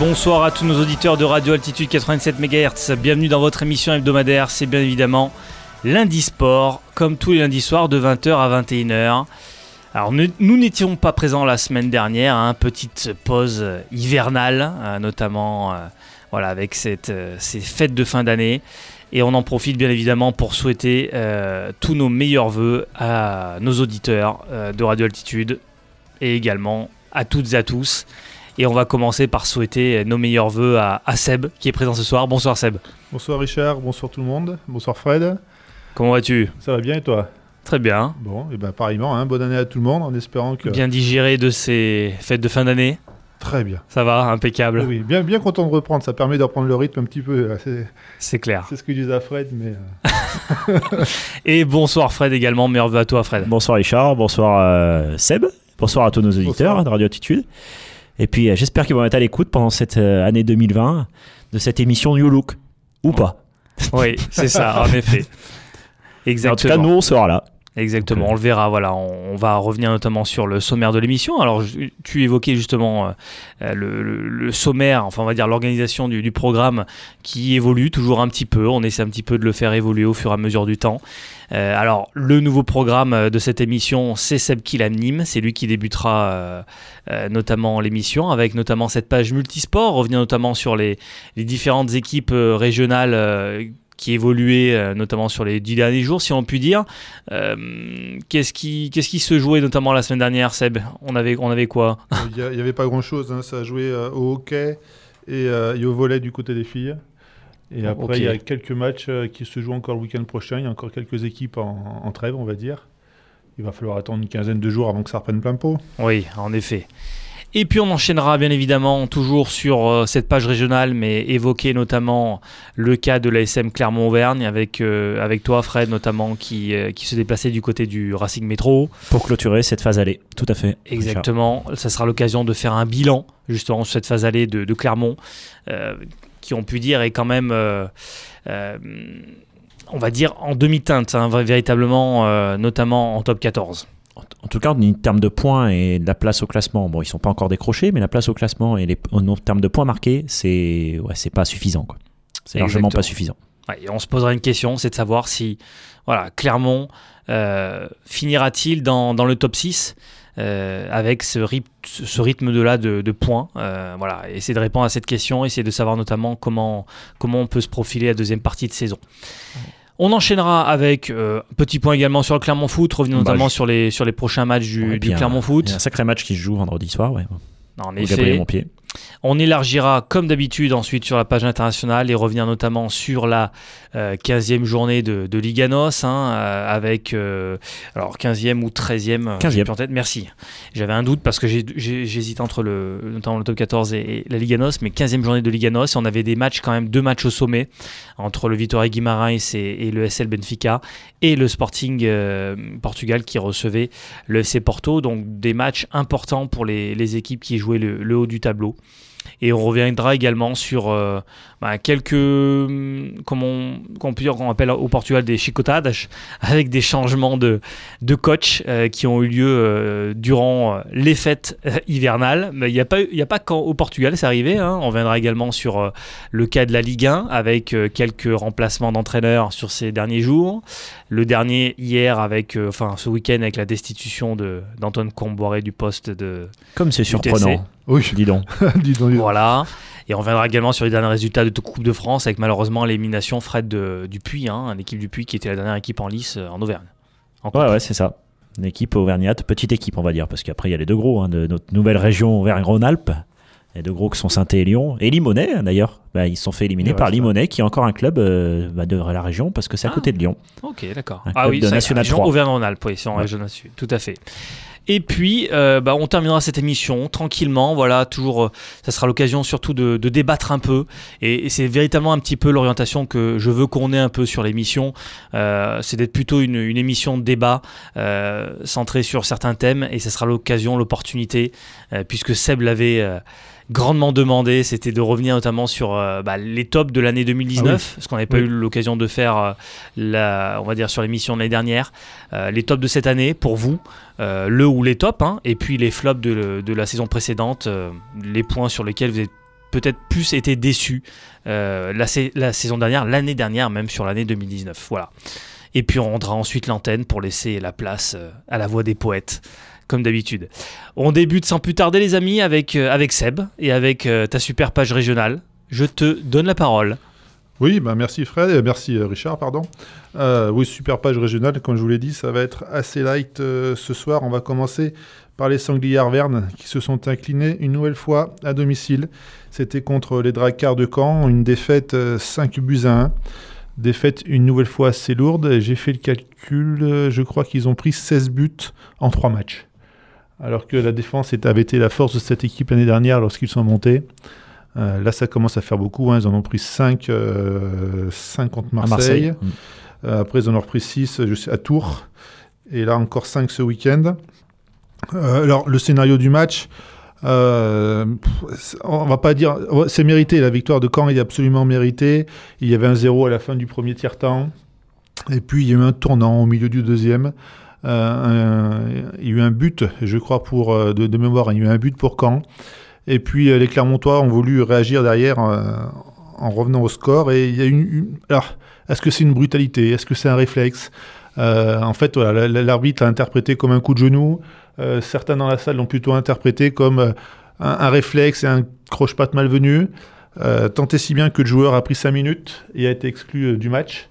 Bonsoir à tous nos auditeurs de Radio Altitude 87 MHz. Bienvenue dans votre émission hebdomadaire. C'est bien évidemment lundi sport, comme tous les lundis soirs de 20h à 21h. Alors nous n'étions pas présents la semaine dernière, hein, petite pause hivernale, euh, notamment euh, voilà, avec euh, ces fêtes de fin d'année. Et on en profite bien évidemment pour souhaiter tous nos meilleurs voeux à nos auditeurs de Radio Altitude et également à toutes et à tous. Et on va commencer par souhaiter nos meilleurs voeux à, Seb, qui est présent ce soir. Bonsoir Seb. Bonsoir Richard, bonsoir tout le monde, bonsoir Fred. Comment vas-tu? Ça va bien et toi? Très bien. Bon, et ben pareillement, hein, bonne année à tout le monde en espérant que... Bien digéré de ces fêtes de fin d'année Très bien. Ça va, impeccable. Oui, bien, bien content de reprendre, ça permet de reprendre le rythme un petit peu. C'est clair. C'est ce que disait Fred, mais... Euh. et bonsoir Fred également, meilleurs vœux à toi Fred. Bonsoir Richard, bonsoir euh, Seb, bonsoir à tous nos auditeurs de Radio Attitude. Et puis euh, j'espère qu'ils vont être à l'écoute pendant cette année 2020 de cette émission New Look. Ou pas. Oui, c'est ça, en effet. Exactement. En tout cas, nous, on sera là. Exactement, on le verra. Voilà, on, va revenir notamment sur le sommaire de l'émission. Alors, tu évoquais justement euh, le, sommaire, enfin on va dire l'organisation du, programme qui évolue toujours un petit peu. On essaie un petit peu de le faire évoluer au fur et à mesure du temps. Euh, alors, le nouveau programme de cette émission, c'est Seb qui l'anime. C'est lui qui débutera euh, notamment l'émission avec notamment cette page multisport, revenir notamment sur les, les différentes équipes régionales qui évoluait euh, notamment sur les dix derniers jours, si on peut dire. Euh, qu'est-ce qui, qu'est-ce qui se jouait notamment la semaine dernière, Seb? On avait, on avait quoi? Il n'y avait pas grand-chose. Hein. Ça a joué euh, au hockey et, au volet du côté des filles. Et après, il y a quelques matchs qui se jouent encore le week-end prochain. Il y a encore quelques équipes en, en trêve, on va dire. Il va falloir attendre une quinzaine de jours avant que ça reprenne plein pot. Oui, en effet. Et puis on enchaînera bien évidemment toujours sur euh, cette page régionale, mais évoquer notamment le cas de l'ASM Clermont-Auvergne avec, euh, avec toi Fred notamment qui, euh, qui se déplaçait du côté du Racing Métro. Pour clôturer cette phase allée, tout à fait. Exactement, ça sera l'occasion de faire un bilan justement sur cette phase allée de, de Clermont, qui on pu dire est quand même on va dire en demi-teinte, hein, véritablement, notamment en top 14 en tout cas, en termes de points et de la place au classement, bon, ils sont pas encore décrochés, mais la place au classement et les, en termes de points marqués, c'est ouais, c'est pas suffisant. C'est largement pas suffisant. et on se posera une question, c'est de savoir si voilà, Clermont euh, finira-t-il dans, dans, le top 6 euh, avec ce, rythme, ce rythme de là de, points. Euh, voilà, essayer de répondre à cette question, essayer de savoir notamment comment, comment on peut se profiler la deuxième partie de saison. On enchaînera avec euh, petit point également sur le Clermont Foot, revenir bah, notamment sur, les, sur les prochains matchs du, Clermont Foot. Il y a un sacré match qui se joue vendredi soir, ouais. En effet. On élargira comme d'habitude ensuite sur la page internationale et revenir notamment sur la 15e euh, journée de, de Liganos hein, euh, avec euh, alors 15e ou 13e 15e en tête. Merci. J'avais un doute parce que j'hésite entre le notamment le top 14 et, la Liganos mais 15e journée de Liganos et on avait des matchs quand même deux matchs au sommet entre le Vitória Guimarães et, et le SL Benfica et le Sporting Portugal qui recevait le FC Porto donc des matchs importants pour les, les équipes qui jouaient le, le haut du tableau. Et on reviendra également sur euh, bah, quelques, hum, comment on, peut dire, qu'on appelle au Portugal des chicotadas, avec des changements de, de coach euh, qui ont eu lieu euh, durant les fêtes hivernales. Mais il n'y a pas, il a pas qu'au Portugal, c'est arrivé. Hein. On reviendra également sur le cas de la Ligue 1, avec quelques remplacements d'entraîneurs sur ces derniers jours. Le dernier hier, avec, enfin ce week-end, avec la destitution d'Antoine Comboiré du poste de. Comme c'est surprenant. Oui, dis donc. dis donc. Voilà. Et on reviendra également sur les derniers résultats de Coupe de France avec malheureusement l'élimination Fred de, du Puy, hein, l'équipe du Puy qui était la dernière équipe en lice euh, en Auvergne. ouais, ouais, c'est ça. Une équipe auvergnate, petite équipe on va dire, parce qu'après il y a les deux gros hein, de notre nouvelle région Auvergne-Rhône-Alpes. Les deux gros qui sont saint et Lyon. Et Limonest d'ailleurs. Bah, ils se sont fait éliminer par Limonest qui est encore un club euh, bah, de la région parce que c'est à ah. côté de Lyon. Ok, d'accord. Ah oui, de National 3. Auvergne-Rhône-Alpes, oui, c'est en région Tout à fait. Et puis, euh, bah, on terminera cette émission tranquillement. Voilà, toujours, euh, ça sera l'occasion surtout de, débattre un peu. Et, c'est véritablement un petit peu l'orientation que je veux qu'on ait un peu sur l'émission. Euh, c'est d'être plutôt une, émission de débat centrée sur certains thèmes. Et ça sera l'occasion, l'opportunité, puisque Seb l'avait grandement demandé, c'était de revenir notamment sur euh, bah, les tops de l'année 2019, ah ce qu'on n'avait pas eu l'occasion de faire, euh, la, on va dire sur l'émission de l'année dernière. Euh, les tops de cette année pour vous, le ou les tops, hein, et puis les flops de, de la saison précédente, les points sur lesquels vous êtes peut-être plus été déçus la, la, saison dernière, l'année dernière même sur l'année 2019. Voilà. Et puis on rendra ensuite l'antenne pour laisser la place à la voix des poètes comme d'habitude. On débute sans plus tarder les amis avec, avec Seb et avec ta super page régionale. Je te donne la parole. Oui, bah merci Fred, et merci euh, Richard, pardon. Euh, oui, super page régionale, comme je vous l'ai dit, ça va être assez light euh, ce soir. On va commencer par les Sangliers Arvernes qui se sont inclinés une nouvelle fois à domicile. C'était contre les Dracars de Caen, une défaite 5 buts à 1. Défaite une nouvelle fois assez lourde. J'ai fait le calcul, je crois qu'ils ont pris 16 buts en 3 matchs. Alors que la défense avait été la force de cette équipe l'année dernière lorsqu'ils sont montés. Euh, là, ça commence à faire beaucoup. Hein. Ils en ont pris 5, euh, contre Marseille. Mm. Euh, après, ils en ont repris 6 à Tours. Et là, encore 5 ce week-end. alors, le scénario du match, on va pas dire. C'est mérité. La victoire de Caen est absolument méritée. Il y avait un 0 à la fin du premier tiers-temps. Et puis, il y a eu un tournant au milieu du deuxième. Il y a eu un but, je crois, pour, de, de mémoire, il y a eu un but pour Caen. Et puis euh, les Clermontois ont voulu réagir derrière euh, en revenant au score. Et il y a une. Alors, est-ce que c'est une brutalité? Est-ce que c'est un réflexe? Euh, En fait, voilà, l'arbitre l'a interprété comme un coup de genou. certains dans la salle l'ont plutôt interprété comme un, réflexe et un croche-patte malvenu. tant et si bien que le joueur a pris 5 minutes et a été exclu du match.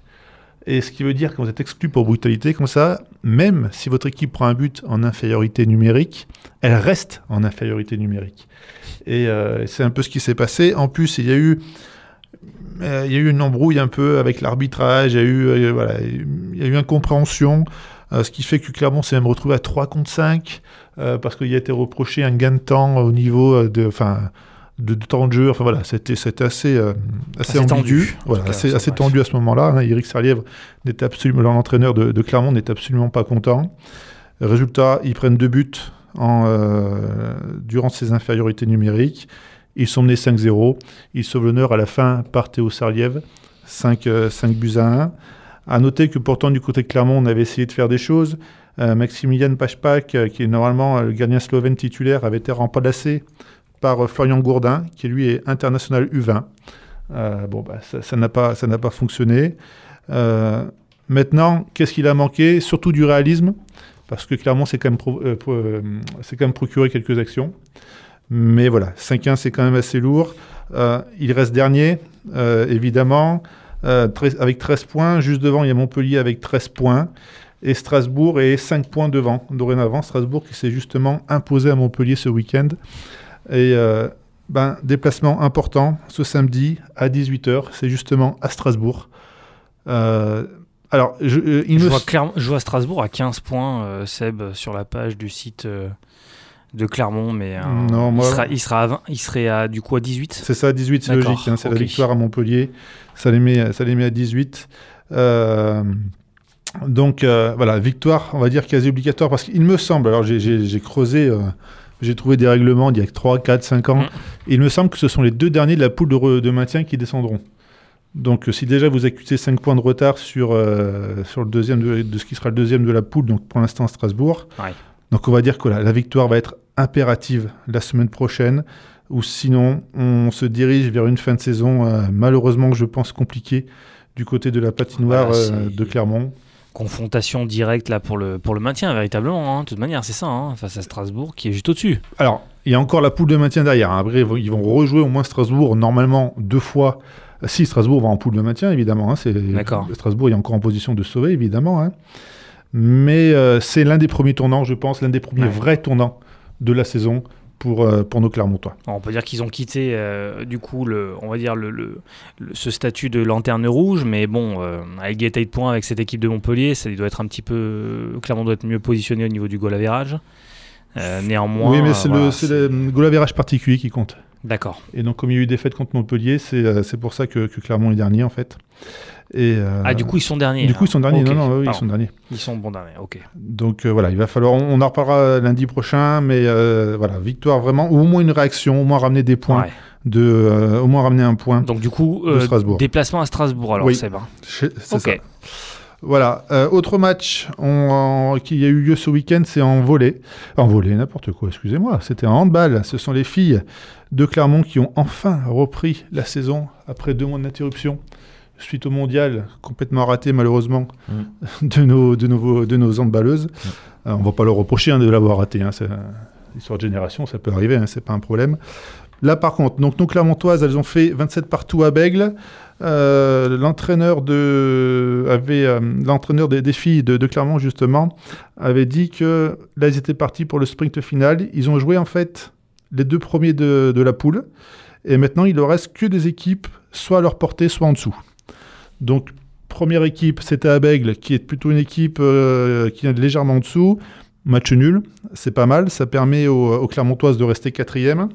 Et ce qui veut dire que vous êtes exclu pour brutalité comme ça, même si votre équipe prend un but en infériorité numérique, elle reste en infériorité numérique. Et euh, c'est un peu ce qui s'est passé. En plus, il y a eu euh, il y a eu une embrouille un peu avec l'arbitrage, il y a eu, euh, voilà, il y a eu incompréhension, ce qui fait que Clermont s'est même retrouvé à 3 contre 5, parce qu'il a été reproché un gain de temps au niveau de, enfin, de, temps de jeu. Enfin voilà, c'était assez, assez, assez, tendu. Voilà, assez, assez tendu à ce moment-là. Hein. Eric Sarlièvre n'était absolument, l'entraîneur de, de, Clermont n'était absolument pas content. Résultat, ils prennent deux buts en, euh, durant ces infériorités numériques. Ils sont menés 5-0. Ils sauvent l'honneur à la fin par Théo Sarliev, 5, 5 buts à 1. À noter que pourtant, du côté de Clermont, on avait essayé de faire des choses. Euh, Maximilian Pachpak, euh, qui est normalement le gardien slovène titulaire, avait été remplacé par Florian Gourdin, qui lui est international U20. bon, bah, ça n'a pas, ça pas fonctionné. maintenant, qu'est-ce qu'il a manqué? Surtout du réalisme parce que clairement, c'est quand, même euh, euh, quand même procuré quelques actions. Mais voilà, 5-1, c'est quand même assez lourd. Euh, il reste dernier, évidemment, avec 13 points. Juste devant, il y a Montpellier avec 13 points. Et Strasbourg est 5 points devant. Dorénavant, Strasbourg qui s'est justement imposé à Montpellier ce week-end. Et ben, déplacement important ce samedi à 18h. C'est justement à Strasbourg. Alors, je, euh, il vois clairement, je vois Strasbourg à 15 points, euh, Seb, sur la page du site euh, de Clermont, mais non, il, sera, il, sera à il serait à, du coup à 18 C'est ça, à 18, c'est logique. Hein, c'est la victoire à Montpellier. Ça les met, ça les met à 18. donc voilà, victoire, on va dire quasi obligatoire, parce qu'il me semble, alors j'ai creusé, j'ai trouvé des règlements d'il y a 3, 4, 5 ans, mm. il me semble que ce sont les deux derniers de la poule de, de maintien qui descendront. Donc, si déjà vous accusez 5 points de retard sur, euh, sur le deuxième de, ce qui sera le deuxième de la poule, donc pour l'instant Strasbourg, donc on va dire que la, victoire va être impérative la semaine prochaine, ou sinon on se dirige vers une fin de saison euh, malheureusement, je pense, compliquée du côté de la patinoire euh, de Clermont. Confrontation directe là pour le, pour le maintien, véritablement. Hein. De toute manière, c'est ça, hein, face à Strasbourg qui est juste au-dessus. Alors, il y a encore la poule de maintien derrière. Hein. Après, ils vont rejouer au moins Strasbourg normalement deux fois si, Strasbourg va en poule de maintien, évidemment. C'est, Strasbourg est encore en position de sauver, évidemment. Mais euh, c'est l'un des premiers tournants, je pense, l'un des premiers vrais tournants de la saison pour, euh, pour nos Clermontois. On peut dire qu'ils ont quitté, euh, du coup, le, on va dire le, ce statut de lanterne rouge, mais bon, avec égalité de points avec cette équipe de Montpellier, ça doit être un petit peu. Clermont doit être mieux positionné au niveau du goal average. néanmoins. Oui, mais c'est, le, goal average particulier qui compte. D'accord. Et donc, comme il y a eu des fêtes contre Montpellier, c'est euh, pour ça que, que, Clermont est dernier, en fait. Et, euh, ah, du coup, ils sont derniers. Du coup, ils sont derniers. Non, non, ils sont derniers. Ils sont bons derniers, ok. Donc, euh, voilà, il va falloir. On, en reparlera lundi prochain, mais voilà, victoire vraiment, ou au moins une réaction, au moins ramener des points. De, au moins ramener un point. Donc, du coup, déplacement à Strasbourg, alors, c'est bon. C'est ça. Voilà. Euh, autre match qui a eu lieu ce week-end, c'est en volet. En volet, n'importe quoi, excusez-moi. C'était en handball. Ce sont les filles de Clermont qui ont enfin repris la saison après deux mois d'interruption suite au mondial complètement raté malheureusement mm. de, nos, de, nos, de nos handballeuses. Mm. Euh, on ne va pas leur reprocher hein, de l'avoir raté. Hein, c'est l'histoire de génération, ça peut arriver, hein, c'est pas un problème. Là par contre, donc nos Clermontoises, elles ont fait 27 partout à Bègle. Euh, l'entraîneur de avait euh, l'entraîneur des, filles de, Clermont justement avait dit que là ils étaient partis pour le sprint final. Ils ont joué en fait les deux premiers de, la poule et maintenant il ne reste que des équipes soit à leur portée soit en dessous. Donc première équipe c'était à Bègle qui est plutôt une équipe euh, qui est légèrement en dessous. Match nul, c'est pas mal. Ça permet aux, Clermontoises de rester quatrième.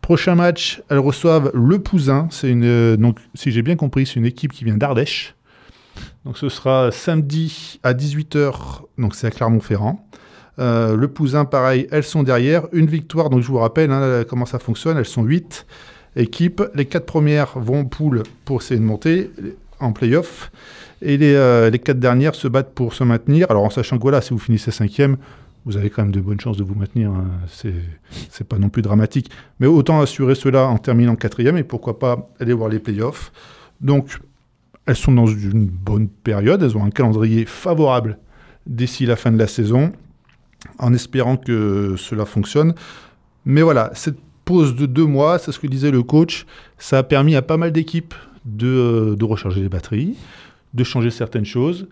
Prochain match, elles reçoivent le Pouzin. C'est une, euh, donc, si j'ai bien compris, c'est une équipe qui vient d'Ardèche. Donc ce sera samedi à 18h, donc c'est à Clermont-Ferrand. Euh, le Pouzin, pareil, elles sont derrière. Une victoire, donc je vous rappelle hein, comment ça fonctionne. Elles sont 8 équipes. Les quatre premières vont poule pour essayer de monter en playoff. Et les, euh, les quatre dernières se battent pour se maintenir. Alors en sachant que voilà, si vous finissez cinquième, vous avez quand même de bonnes chances de vous maintenir. Hein. C'est pas non plus dramatique. Mais autant assurer cela en terminant quatrième et pourquoi pas aller voir les playoffs. Donc, elles sont dans une bonne période. Elles ont un calendrier favorable d'ici la fin de la saison, en espérant que cela fonctionne. Mais voilà, cette pause de deux mois, c'est ce que disait le coach, ça a permis à pas mal d'équipes de, de recharger les batteries, de changer certaines choses.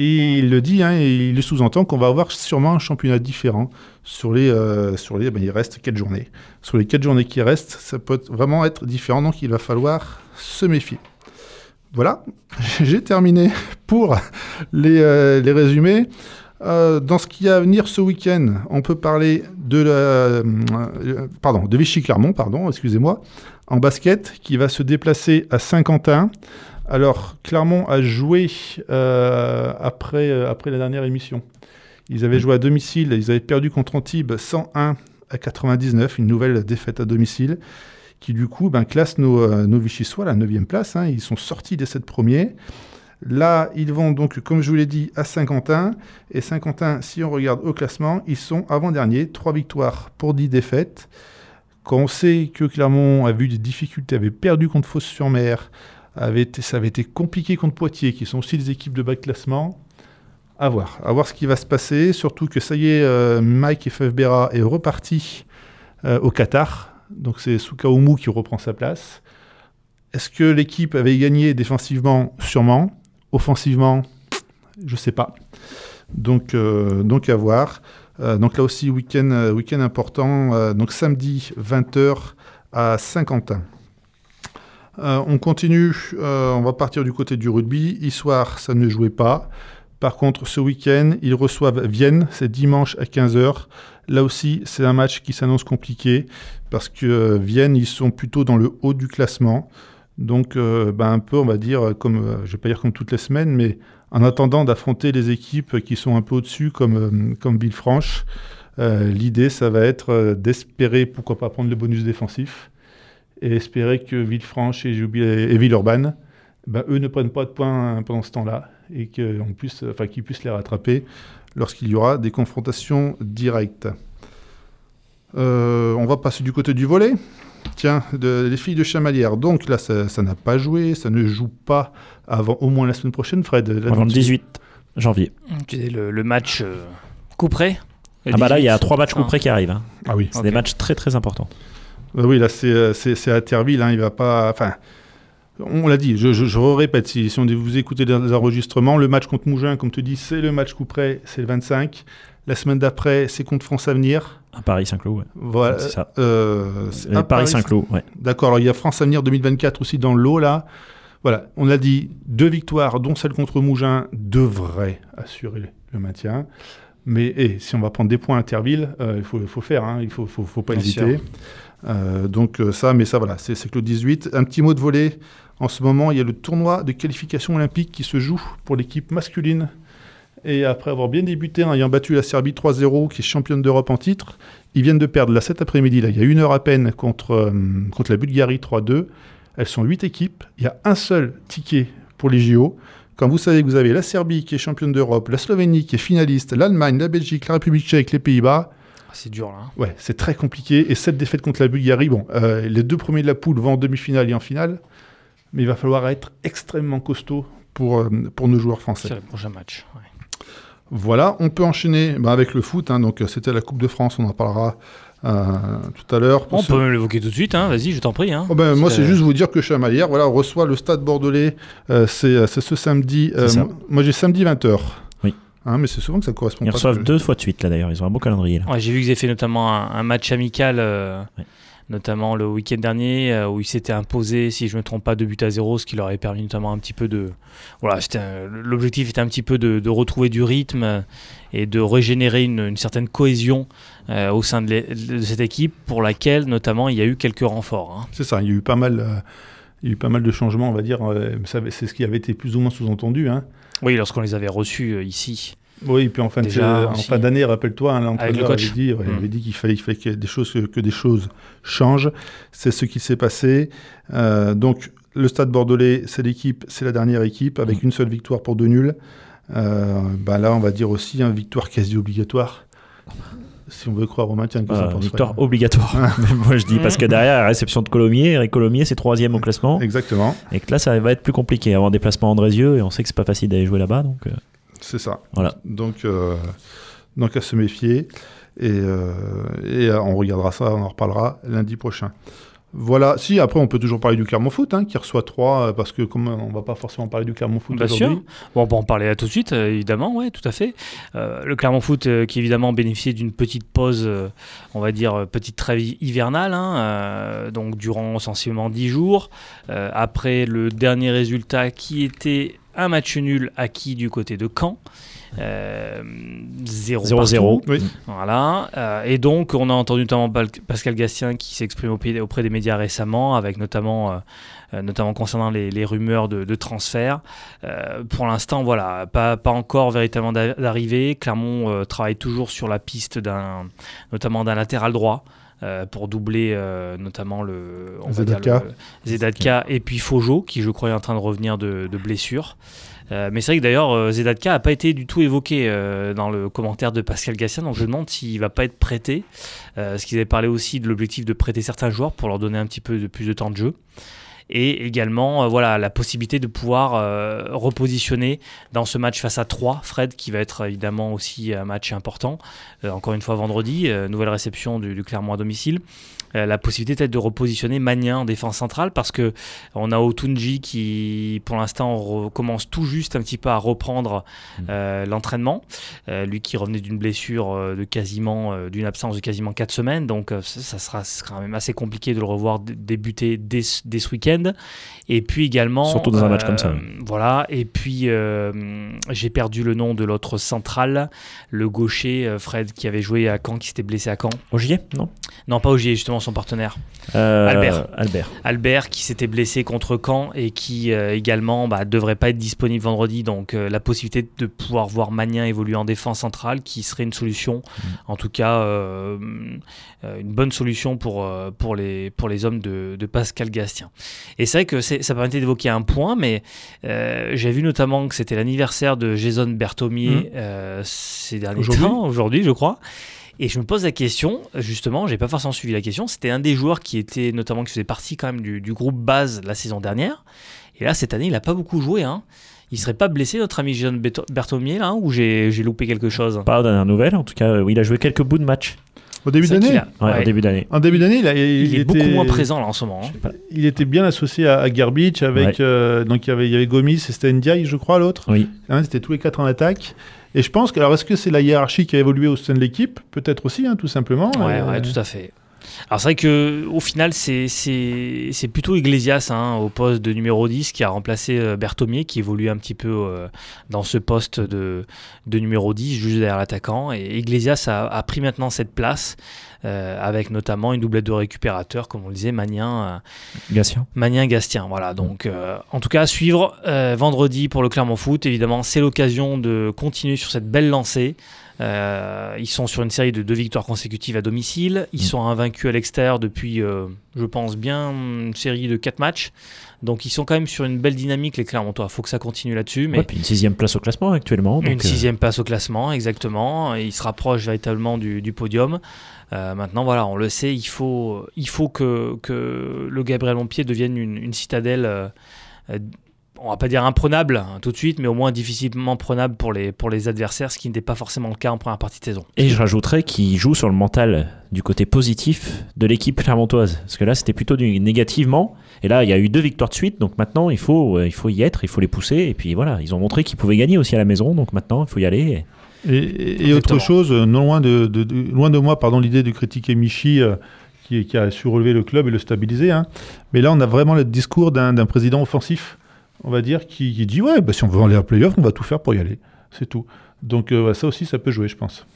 Et il le dit, hein, il le sous-entend qu'on va avoir sûrement un championnat différent sur les, euh, sur les, ben, il reste quatre journées. Sur les quatre journées qui restent, ça peut vraiment être différent, donc il va falloir se méfier. Voilà, j'ai terminé pour les, euh, les résumés. Euh, dans ce qui a à venir ce week-end, on peut parler de la, pardon, de Vichy Clermont, pardon, excusez-moi, en basket, qui va se déplacer à Saint-Quentin alors, Clermont a joué euh, après, euh, après la dernière émission. Ils avaient joué à domicile, ils avaient perdu contre Antibes 101 à 99, une nouvelle défaite à domicile, qui du coup ben, classe nos, euh, nos Vichysois à la 9e place. Hein. ils sont sortis des 7 premiers. Là, ils vont donc, comme je vous l'ai dit, à Saint-Quentin. Et Saint-Quentin, si on regarde au classement, ils sont avant-derniers, 3 victoires pour 10 défaites. Quand on sait que Clermont a vu des difficultés, avait perdu contre Fosse-sur-Mer, avait ça avait été compliqué contre Poitiers, qui sont aussi des équipes de bas de classement. À voir, à voir ce qui va se passer. Surtout que ça y est, euh, Mike Efebera est reparti euh, au Qatar. Donc c'est Soukaoumou qui reprend sa place. Est-ce que l'équipe avait gagné défensivement? Sûrement. Offensivement, je ne sais pas. Donc, euh, donc à voir. donc là aussi, week-end week important. donc samedi, 20h à Saint-Quentin. Euh, on continue, euh, on va partir du côté du rugby. Histoire, ça ne jouait pas. Par contre, ce week-end, ils reçoivent Vienne, c'est dimanche à 15h. Là aussi, c'est un match qui s'annonce compliqué parce que euh, Vienne, ils sont plutôt dans le haut du classement. Donc, ben, un peu, on va dire, comme, je vais pas dire comme toutes les semaines, mais en attendant d'affronter les équipes qui sont un peu au-dessus, comme, comme Villefranche, l'idée, ça va être d'espérer, pourquoi pas, prendre le bonus défensif et espérer que Villefranche et, et Villeurbanne, ben, eux ne prennent pas de points pendant ce temps-là et qu'ils enfin, puissent les rattraper lorsqu'il y aura des confrontations directes. Euh, on va passer du côté du volet. Tiens, les filles de Chamalières. Donc là, ça n'a pas joué, ça ne joue pas avant au moins la semaine prochaine, Fred. Avant le 18 janvier. Le, le match euh, couperé Ah bah là, il y a trois matchs couperés qui arrivent. Hein. Ah oui. C'est des matchs très très importants. Euh, oui, là, euh, c'est à Terville. Hein, il va pas. Enfin, on l'a dit, je, je, répète, si, si, on vous écoutez les enregistrements, le match contre Mougin, comme tu dis, c'est le match coup près, c'est le 25. La semaine d'après, c'est contre France Avenir. À Paris-Saint-Cloud, ouais. Voilà. C'est ça. Euh, Paris-Saint-Cloud, ouais. D'accord, alors il y a France Avenir 2024 aussi dans l'eau, là. Voilà, on a dit deux victoires, dont celle contre Mougin, devraient assurer le maintien. Mais eh, si on va prendre des points à Terville, il faut, faut, faire, hein, il ne faut, faut, faut, pas hésiter. Euh, donc euh, ça, mais ça voilà, c'est que le 18. Un petit mot de volet. En ce moment, il y a le tournoi de qualification olympique qui se joue pour l'équipe masculine. Et après avoir bien débuté en ayant battu la Serbie 3-0, qui est championne d'Europe en titre, ils viennent de perdre là cet après-midi, là, il y a une heure à peine contre, euh, contre la Bulgarie 3-2. Elles sont huit équipes. Il y a un seul ticket pour les JO. quand vous savez que vous avez la Serbie qui est championne d'Europe, la Slovénie qui est finaliste, l'Allemagne, la Belgique, la République tchèque, les Pays-Bas. Ah, c'est dur là. Hein. Ouais, c'est très compliqué. Et cette défaite contre la Bulgarie, bon, euh, les deux premiers de la poule vont en demi-finale et en finale, mais il va falloir être extrêmement costaud pour, euh, pour nos joueurs français. C'est le prochain match. Voilà, on peut enchaîner bah, avec le foot. Hein, donc c'était la Coupe de France, on en parlera euh, tout à l'heure. On peut même l'évoquer tout de suite, hein. vas-y, je t'en prie. Hein. Oh ben, moi, c'est juste vous dire que Chamalière voilà, reçoit le Stade Bordelais, euh, c'est ce samedi. moi, j'ai samedi 20h. Oui. mais c'est souvent que ça correspond Ils reçoivent deux fois de suite, là d'ailleurs, ils ont un beau calendrier. Ouais, j'ai vu qu'ils avaient fait notamment un, match amical notamment le week-end dernier euh, où il s'était imposé, si je ne me trompe pas, de but à zéro, ce qui leur avait permis notamment un petit peu de. Voilà, l'objectif était un petit peu de, retrouver du rythme et de régénérer une, certaine cohésion euh, au sein de, cette équipe pour laquelle notamment il y a eu quelques renforts. Hein. C'est ça, il y a eu pas mal. Euh, il y a eu pas mal de changements, on va dire. c'est ce qui avait été plus ou moins sous-entendu. Hein. Oui, lorsqu'on les avait reçus ici. Oui, et puis en fin, d'année, rappelle-toi, hein, l'entraîneur avait dit, mm. avait dit qu'il fallait, qu'il fallait des choses, que, des choses changent. C'est ce qui s'est passé. Euh, donc, le Stade Bordelais, c'est l'équipe, c'est la dernière équipe, avec mm. une seule victoire pour deux nuls. Euh, bah là, on va dire aussi une hein, victoire quasi obligatoire. Si on veut croire au maintien, que euh, victoire obligatoire. Moi, je dis parce que derrière la réception de Colomiers, et Colomiers c'est troisième au classement. Exactement. Et que là, ça va être plus compliqué. Avoir un déplacement à Andrézieux, et on sait que c'est pas facile d'aller jouer là-bas, donc. C'est ça. Voilà. Donc, euh, donc à se méfier. Et, euh, et, on regardera ça, on en reparlera lundi prochain. Voilà, si après on peut toujours parler du Clermont Foot, hein, qui reçoit 3, euh, parce que comme on va pas forcément parler du Clermont Foot Bien sûr, bon, on peut en parler là tout de suite, évidemment, ouais, tout à fait. le Clermont Foot qui évidemment bénéficiait d'une petite pause, on va dire petite trêve hivernale, hein, donc durant sensiblement 10 jours. après le dernier résultat qui était un match nul acquis du côté de Caen. 0-0. Euh, oui. Voilà. Euh, et donc, on a entendu notamment Pascal Gastien qui s'exprime auprès des médias récemment, avec notamment, euh, notamment concernant les, rumeurs de, transfert. pour l'instant, voilà, pas, pas encore véritablement d'arrivée. Clermont travaille toujours sur la piste d'un, notamment d'un latéral droit. Pour doubler notamment le, Zedatka. et puis Fojo qui je crois est en train de revenir de, de blessure. Euh, mais c'est vrai que d'ailleurs, euh, Zedatka n'a pas été du tout évoqué euh, dans le commentaire de Pascal Gassien, donc je me demande s'il va pas être prêté. parce qu'ils avaient parlé aussi de l'objectif de prêter certains joueurs pour leur donner un petit peu de plus de temps de jeu et également voilà la possibilité de pouvoir repositionner dans ce match face à 3 Fred qui va être évidemment aussi un match important. Encore une fois vendredi nouvelle réception du, du Clermont à domicile. Euh, la possibilité peut-être de repositionner Magnin en défense centrale parce que on a Otunji qui pour l'instant commence tout juste un petit peu à reprendre mm. euh, l'entraînement. Euh, lui qui revenait d'une blessure de quasiment d'une absence de quasiment 4 semaines. Donc ça, sera, sera, même assez compliqué de le revoir débuter dès, dès ce week-end et puis également surtout dans un match comme ça voilà et puis j'ai perdu le nom de l'autre central le gaucher Fred qui avait joué à Caen qui s'était blessé à Caen Ogier non? Non pas Ogier justement son partenaire euh, Albert. Albert. Albert qui s'était blessé contre Caen et qui euh, également bah, devrait pas être disponible vendredi. Donc euh, la possibilité de pouvoir voir Magnin évoluer en défense centrale qui serait une solution, mm. en tout cas une bonne solution pour, pour, les, pour les hommes de, Pascal Gastien. Et c'est vrai que ça permettait d'évoquer un point, mais j'ai vu notamment que c'était l'anniversaire de Jason Berthomier mm. ces derniers temps, aujourd'hui je crois. Et je me pose la question, justement, j'ai pas forcément suivi la question, c'était un des joueurs qui était notamment qui faisait partie quand même du, groupe base la saison dernière. Et là, cette année, il a pas beaucoup joué. Hein. Il serait pas blessé, notre ami Jean Berthomier, là, ou j'ai loupé quelque chose? Pas aux dernières nouvelles, en tout cas, euh, il a joué quelques bouts de match. Au début d'année ouais, Au début d'année. En début d'année, il, est beaucoup moins présent là en ce moment. Hein. Il était bien associé à, à Garbage avec euh, donc il y avait, il y avait Gomis et c'était Ndiaye, je crois, l'autre. Oui. Hein, c'était tous les quatre en attaque. Et je pense que, alors est-ce que c'est la hiérarchie qui a évolué au sein de l'équipe? Peut-être aussi, hein, tout simplement. Ouais, ouais, tout à fait. Alors c'est vrai que au final c'est plutôt Iglesias hein, au poste de numéro 10 qui a remplacé euh, Berthomier qui évolue un petit peu euh, dans ce poste de, de numéro 10 juste derrière l'attaquant et Iglesias a, a, pris maintenant cette place euh, avec notamment une doublette de récupérateurs, comme on le disait, Magnin, euh, Gastien. Magnin, Gastien. Voilà, donc euh, en tout cas, à suivre vendredi pour le Clermont Foot. Évidemment, c'est l'occasion de continuer sur cette belle lancée. Euh, ils sont sur une série de deux victoires consécutives à domicile. Ils mm. sont invaincus à l'extérieur depuis, euh, je pense bien, une série de quatre matchs. Donc ils sont quand même sur une belle dynamique, les Clermontois. Il faut que ça continue là-dessus. Mais puis une sixième place au classement actuellement. une sixième place au classement, exactement. ils se rapprochent véritablement du, podium. maintenant, voilà, on le sait, il faut, il faut que, que le Gabriel Montpied devienne une, une citadelle on va pas dire imprenable hein, tout de suite, mais au moins difficilement prenable pour les, pour les adversaires, ce qui n'était pas forcément le cas en première partie de saison. Et je rajouterais qu'il joue sur le mental du côté positif de l'équipe clermontoise. Parce que là, c'était plutôt du négativement. Et là, il y a eu deux victoires de suite. Donc maintenant, il faut, euh, il faut y être, il faut les pousser. Et puis voilà, ils ont montré qu'ils pouvaient gagner aussi à la maison. Donc maintenant, il faut y aller. Et, autre chose, euh, non loin de, loin de moi, pardon, l'idée de critiquer Michi. Euh, qui, qui, a su relever le club et le stabiliser. Hein. Mais là, on a vraiment le discours d'un président offensif on va dire, qui, dit ouais, bah, si on veut aller à playoff, on va tout faire pour y aller. C'est tout. Donc euh, ça aussi, ça peut jouer, je pense.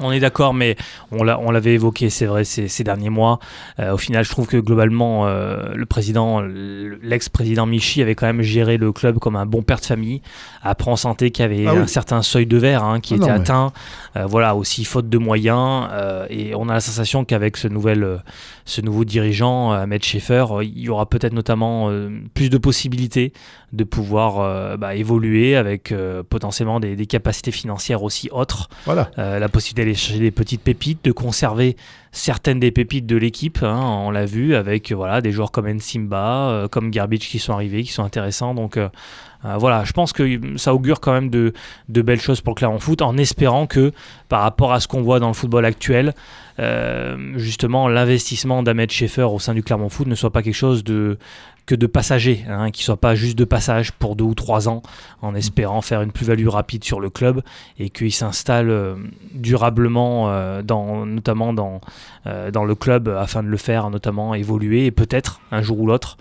On est d'accord, mais on l'avait évoqué, c'est vrai, ces, derniers mois. Euh, au final, je trouve que globalement, euh, le président, l'ex-président Michi avait quand même géré le club comme un bon père de famille. Après, on sentait qu'il y avait ah un certain seuil de verre hein, qui ah était atteint. Euh, voilà, aussi faute de moyens. et on a la sensation qu'avec ce, nouvel, ce nouveau dirigeant, Ahmed Schaeffer, il y aura peut-être notamment plus de possibilités de pouvoir bah, évoluer avec potentiellement des, des, capacités financières aussi autres. Voilà. la possibilité d'aller chercher des petites pépites, de conserver certaines des pépites de l'équipe. Hein, on l'a vu avec voilà, des joueurs comme Nsimba, euh, comme Garbage qui sont arrivés, qui sont intéressants. Donc euh, euh, voilà, je pense que ça augure quand même de, de, belles choses pour le Clermont Foot, en espérant que par rapport à ce qu'on voit dans le football actuel, justement l'investissement d'Ahmed Schaeffer au sein du Clermont Foot ne soit pas quelque chose de que de passagers, hein, qui soit pas juste de passage pour deux ou trois ans, en espérant faire une plus-value rapide sur le club et qu'il s'installe euh, durablement, euh, dans, notamment dans, euh, dans le club, afin de le faire notamment évoluer et peut-être un jour ou l'autre.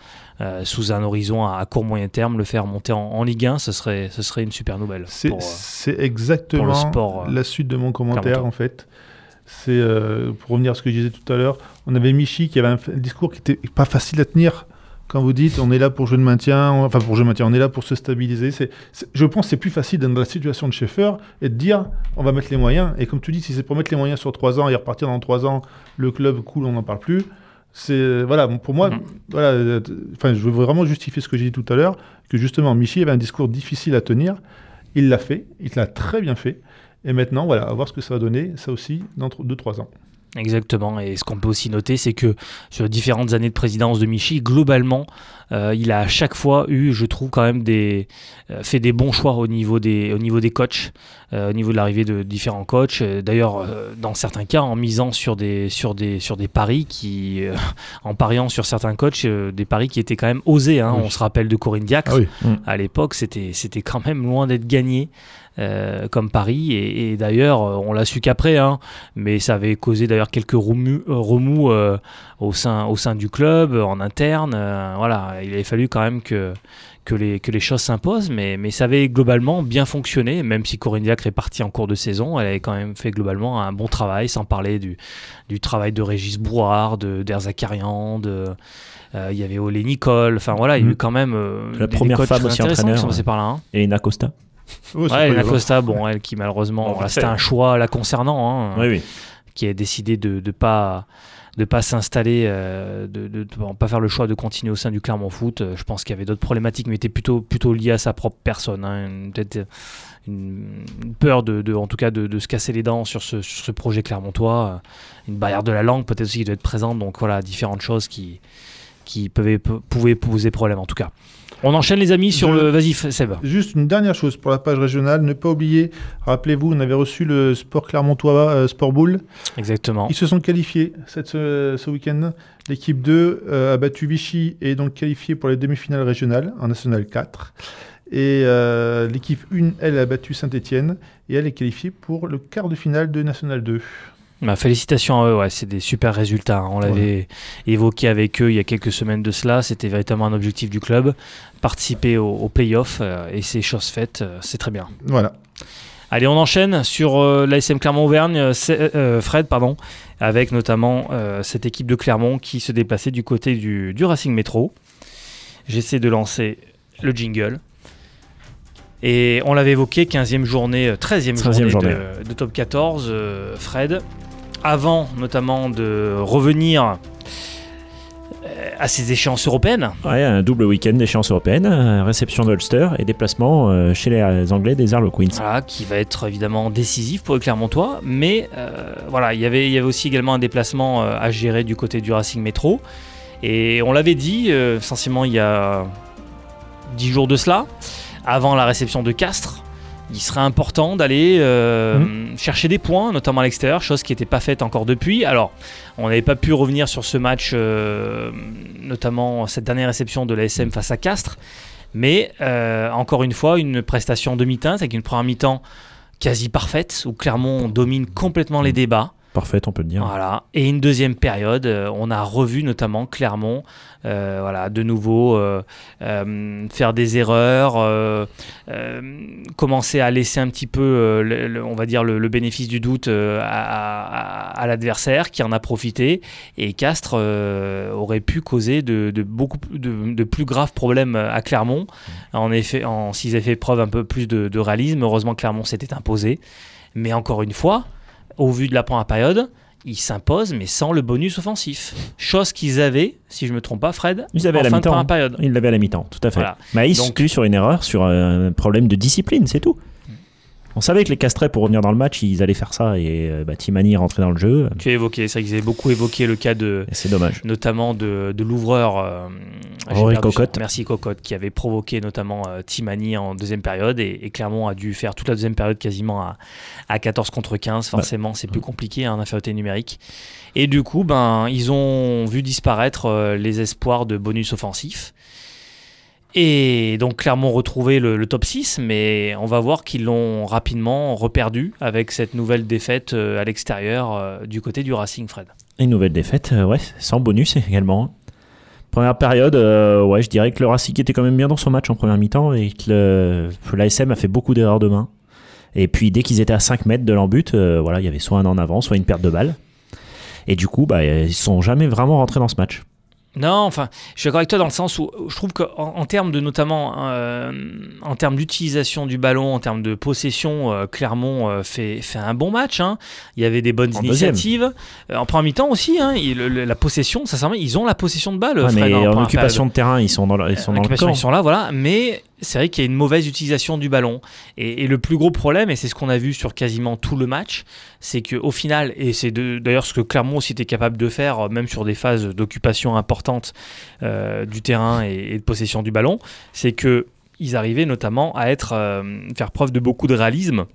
Sous un horizon à, court moyen terme, le faire monter en, Ligue 1, ce serait, ce serait une super nouvelle. C'est exactement le sport, la suite de mon commentaire en fait. C'est pour revenir à ce que je disais tout à l'heure, on avait Michi qui avait un, un discours qui n'était pas facile à tenir quand vous dites on est là pour jouer le maintien, enfin pour jouer le maintien, on est là pour se stabiliser, je pense que c'est plus facile dans la situation de Schaeffer et de dire on va mettre les moyens. Et comme tu dis, si c'est pour mettre les moyens sur trois ans et repartir dans trois ans, le club cool, on n'en parle plus. C'est voilà, pour moi, mm. voilà, enfin, je veux vraiment justifier ce que j'ai dit tout à l'heure, que justement Michi avait un discours difficile à tenir. Il l'a fait, il l'a très bien fait. Et maintenant, voilà, à voir ce que ça va donner, ça aussi, dans 2-3 ans. Exactement. Et ce qu'on peut aussi noter, c'est que sur différentes années de présidence de Michi, globalement, euh, il a à chaque fois eu, je trouve, quand même des, euh, fait des bons choix au niveau des, au niveau des coachs, euh, au niveau de l'arrivée de différents coachs. D'ailleurs, dans certains cas, en misant sur des, sur des, sur des paris qui, en pariant sur certains coachs, des paris qui étaient quand même osés. Hein. On se rappelle de Corinne Diacre. Ah à l'époque, c'était, c'était quand même loin d'être gagné. Euh, comme Paris. Et, d'ailleurs, euh, on l'a su qu'après, hein, mais ça avait causé d'ailleurs quelques remous, euh, remous au, sein, au sein du club, en interne. voilà, il avait fallu quand même que, que, les, que les choses s'imposent, mais, mais ça avait globalement bien fonctionné, même si Corinne Diacre est partie en cours de saison, elle avait quand même fait globalement un bon travail, sans parler du, du travail de Régis Brouard, de d'Erzakarian, de... il y avait Olé Nicole, enfin voilà, il y a eu mmh. quand même la première femme aussi entraîneur, par là. Hein. Et Ina Ouais, Costa, bon, elle qui malheureusement, c'était un choix la concernant, hein, qui a décidé de ne pas de pas s'installer, euh, de ne pas faire le choix de continuer au sein du Clermont Foot. Je pense qu'il y avait d'autres problématiques, mais était plutôt plutôt liées à sa propre personne. Hein. Peut-être une, peur de, en tout cas de, se casser les dents sur ce, sur ce projet clermontois, une barrière de la langue peut-être aussi qui doit être présente. Donc voilà, différentes choses qui qui pouvaient, pouvaient poser problème en tout cas. On enchaîne les amis sur le... Vas-y Seb. Juste une dernière chose pour la page régionale. Ne pas oublier, rappelez-vous, on avait reçu le Sport Clermontois euh, Sport Bowl. Exactement. Ils se sont qualifiés cette, ce, week-end. L'équipe 2 euh, a battu Vichy et est donc qualifiée pour les demi-finales régionales en National 4. Et euh, l'équipe 1, elle, a battu Saint-Etienne et elle est qualifiée pour le quart de finale de National 2. Bah, félicitations à eux, ouais, c'est des super résultats. Hein. On l'avait évoqué avec eux il y a quelques semaines de cela. C'était véritablement un objectif du club, participer au, au play-off euh, et c'est chose faite, euh, c'est très bien. Voilà. Allez, on enchaîne sur euh, l'ASM Clermont-Auvergne, Fred, pardon, avec notamment cette équipe de Clermont qui se déplaçait du côté du, du Racing Métro. J'essaie de lancer le jingle. Et on l'avait évoqué, 15e journée, 13e, 13e journée, De, top 14, Fred. Avant notamment de revenir à ces échéances européennes. Ouais, un double week-end d'échéances européennes, réception d'Ulster et déplacement euh, chez les Anglais des Harlequins. Voilà, qui va être évidemment décisif pour les Clermontois, mais euh, voilà, y il y avait aussi également un déplacement euh, à gérer du côté du Racing Métro. Et on l'avait dit, essentiellement il y a 10 jours de cela, avant la réception de Castres, il serait important d'aller euh, mhm. chercher des points, notamment à l'extérieur, chose qui n'était pas faite encore depuis. Alors, on n'avait pas pu revenir sur ce match, euh, notamment cette dernière réception de l'ASM face à Castres, mais euh, encore une fois, une prestation demi-teinte avec une première mi-temps quasi parfaite, où Clermont domine complètement les débats parfaite, on peut le dire. Voilà. Et une deuxième période, euh, on a revu notamment Clermont, euh, voilà, de nouveau euh, faire des erreurs, commencer à laisser un petit peu, on va dire, le, bénéfice du doute à, l'adversaire qui en a profité. Et Castres aurait pu causer de, beaucoup de, plus graves problèmes à Clermont. En effet, en, s'ils avaient fait preuve un peu plus de, de réalisme, heureusement Clermont s'était imposé. Mais encore une fois, au vu de la première période, ils s'imposent, mais sans le bonus offensif. Chose qu'ils avaient, si je ne me trompe pas, Fred, ils avaient en à la fin de première période. Ils l'avaient à la mi-temps, tout à fait. Mais ils Donc, sur une erreur, sur un problème de discipline, c'est tout. On savait que les Castrets, pour revenir dans le match, ils allaient faire ça et euh, bah, Timani rentrait dans le jeu. Tu as évoqué, c'est vrai qu'ils avaient beaucoup évoqué le cas de. C'est dommage. Notamment de, de l'ouvreur. Euh, Cocotte. Merci Cocotte, qui avait provoqué notamment euh, Timani en deuxième période et, Clermont a dû faire toute la deuxième période quasiment à, à 14 contre 15. Forcément, c'est plus compliqué hein, infériorité numérique. Et du coup, ben, ils ont vu disparaître euh, les espoirs de bonus offensif. Et donc Clermont retrouvé le, top 6, mais on va voir qu'ils l'ont rapidement reperdu avec cette nouvelle défaite euh, à l'extérieur euh, du côté du Racing, Fred. Une nouvelle défaite, euh, ouais, sans bonus également. Première période, ouais, je dirais que le Racing était quand même bien dans son match en première mi-temps et que l'ASM a fait beaucoup d'erreurs de main. Et puis dès qu'ils étaient à 5 mètres de l'embut, voilà, il y avait soit un en avant, soit une perte de balle. Et du coup, bah, ils sont jamais vraiment rentrés dans ce match. Non, enfin, je suis d'accord avec toi dans le sens où je trouve qu'en en, termes de notamment euh, en termes d'utilisation du ballon, en termes de possession, euh, Clermont euh, fait, fait un bon match. Hein. Il y avait des bonnes initiatives. en premier mi-temps aussi, hein, la possession, ça ils ont la possession de balle. mais en, occupation de terrain, ils sont dans, ils sont dans le camp. Ils sont là, voilà. Mais c'est vrai qu'il y a une mauvaise utilisation du ballon. Et, le plus gros problème, et c'est ce qu'on a vu sur quasiment tout le match, c'est qu'au final, et c'est d'ailleurs ce que Clermont aussi était capable de faire, même sur des phases d'occupation importantes euh, du terrain et, de possession du ballon, c'est qu'ils arrivaient notamment à être, euh, faire preuve de beaucoup de réalisme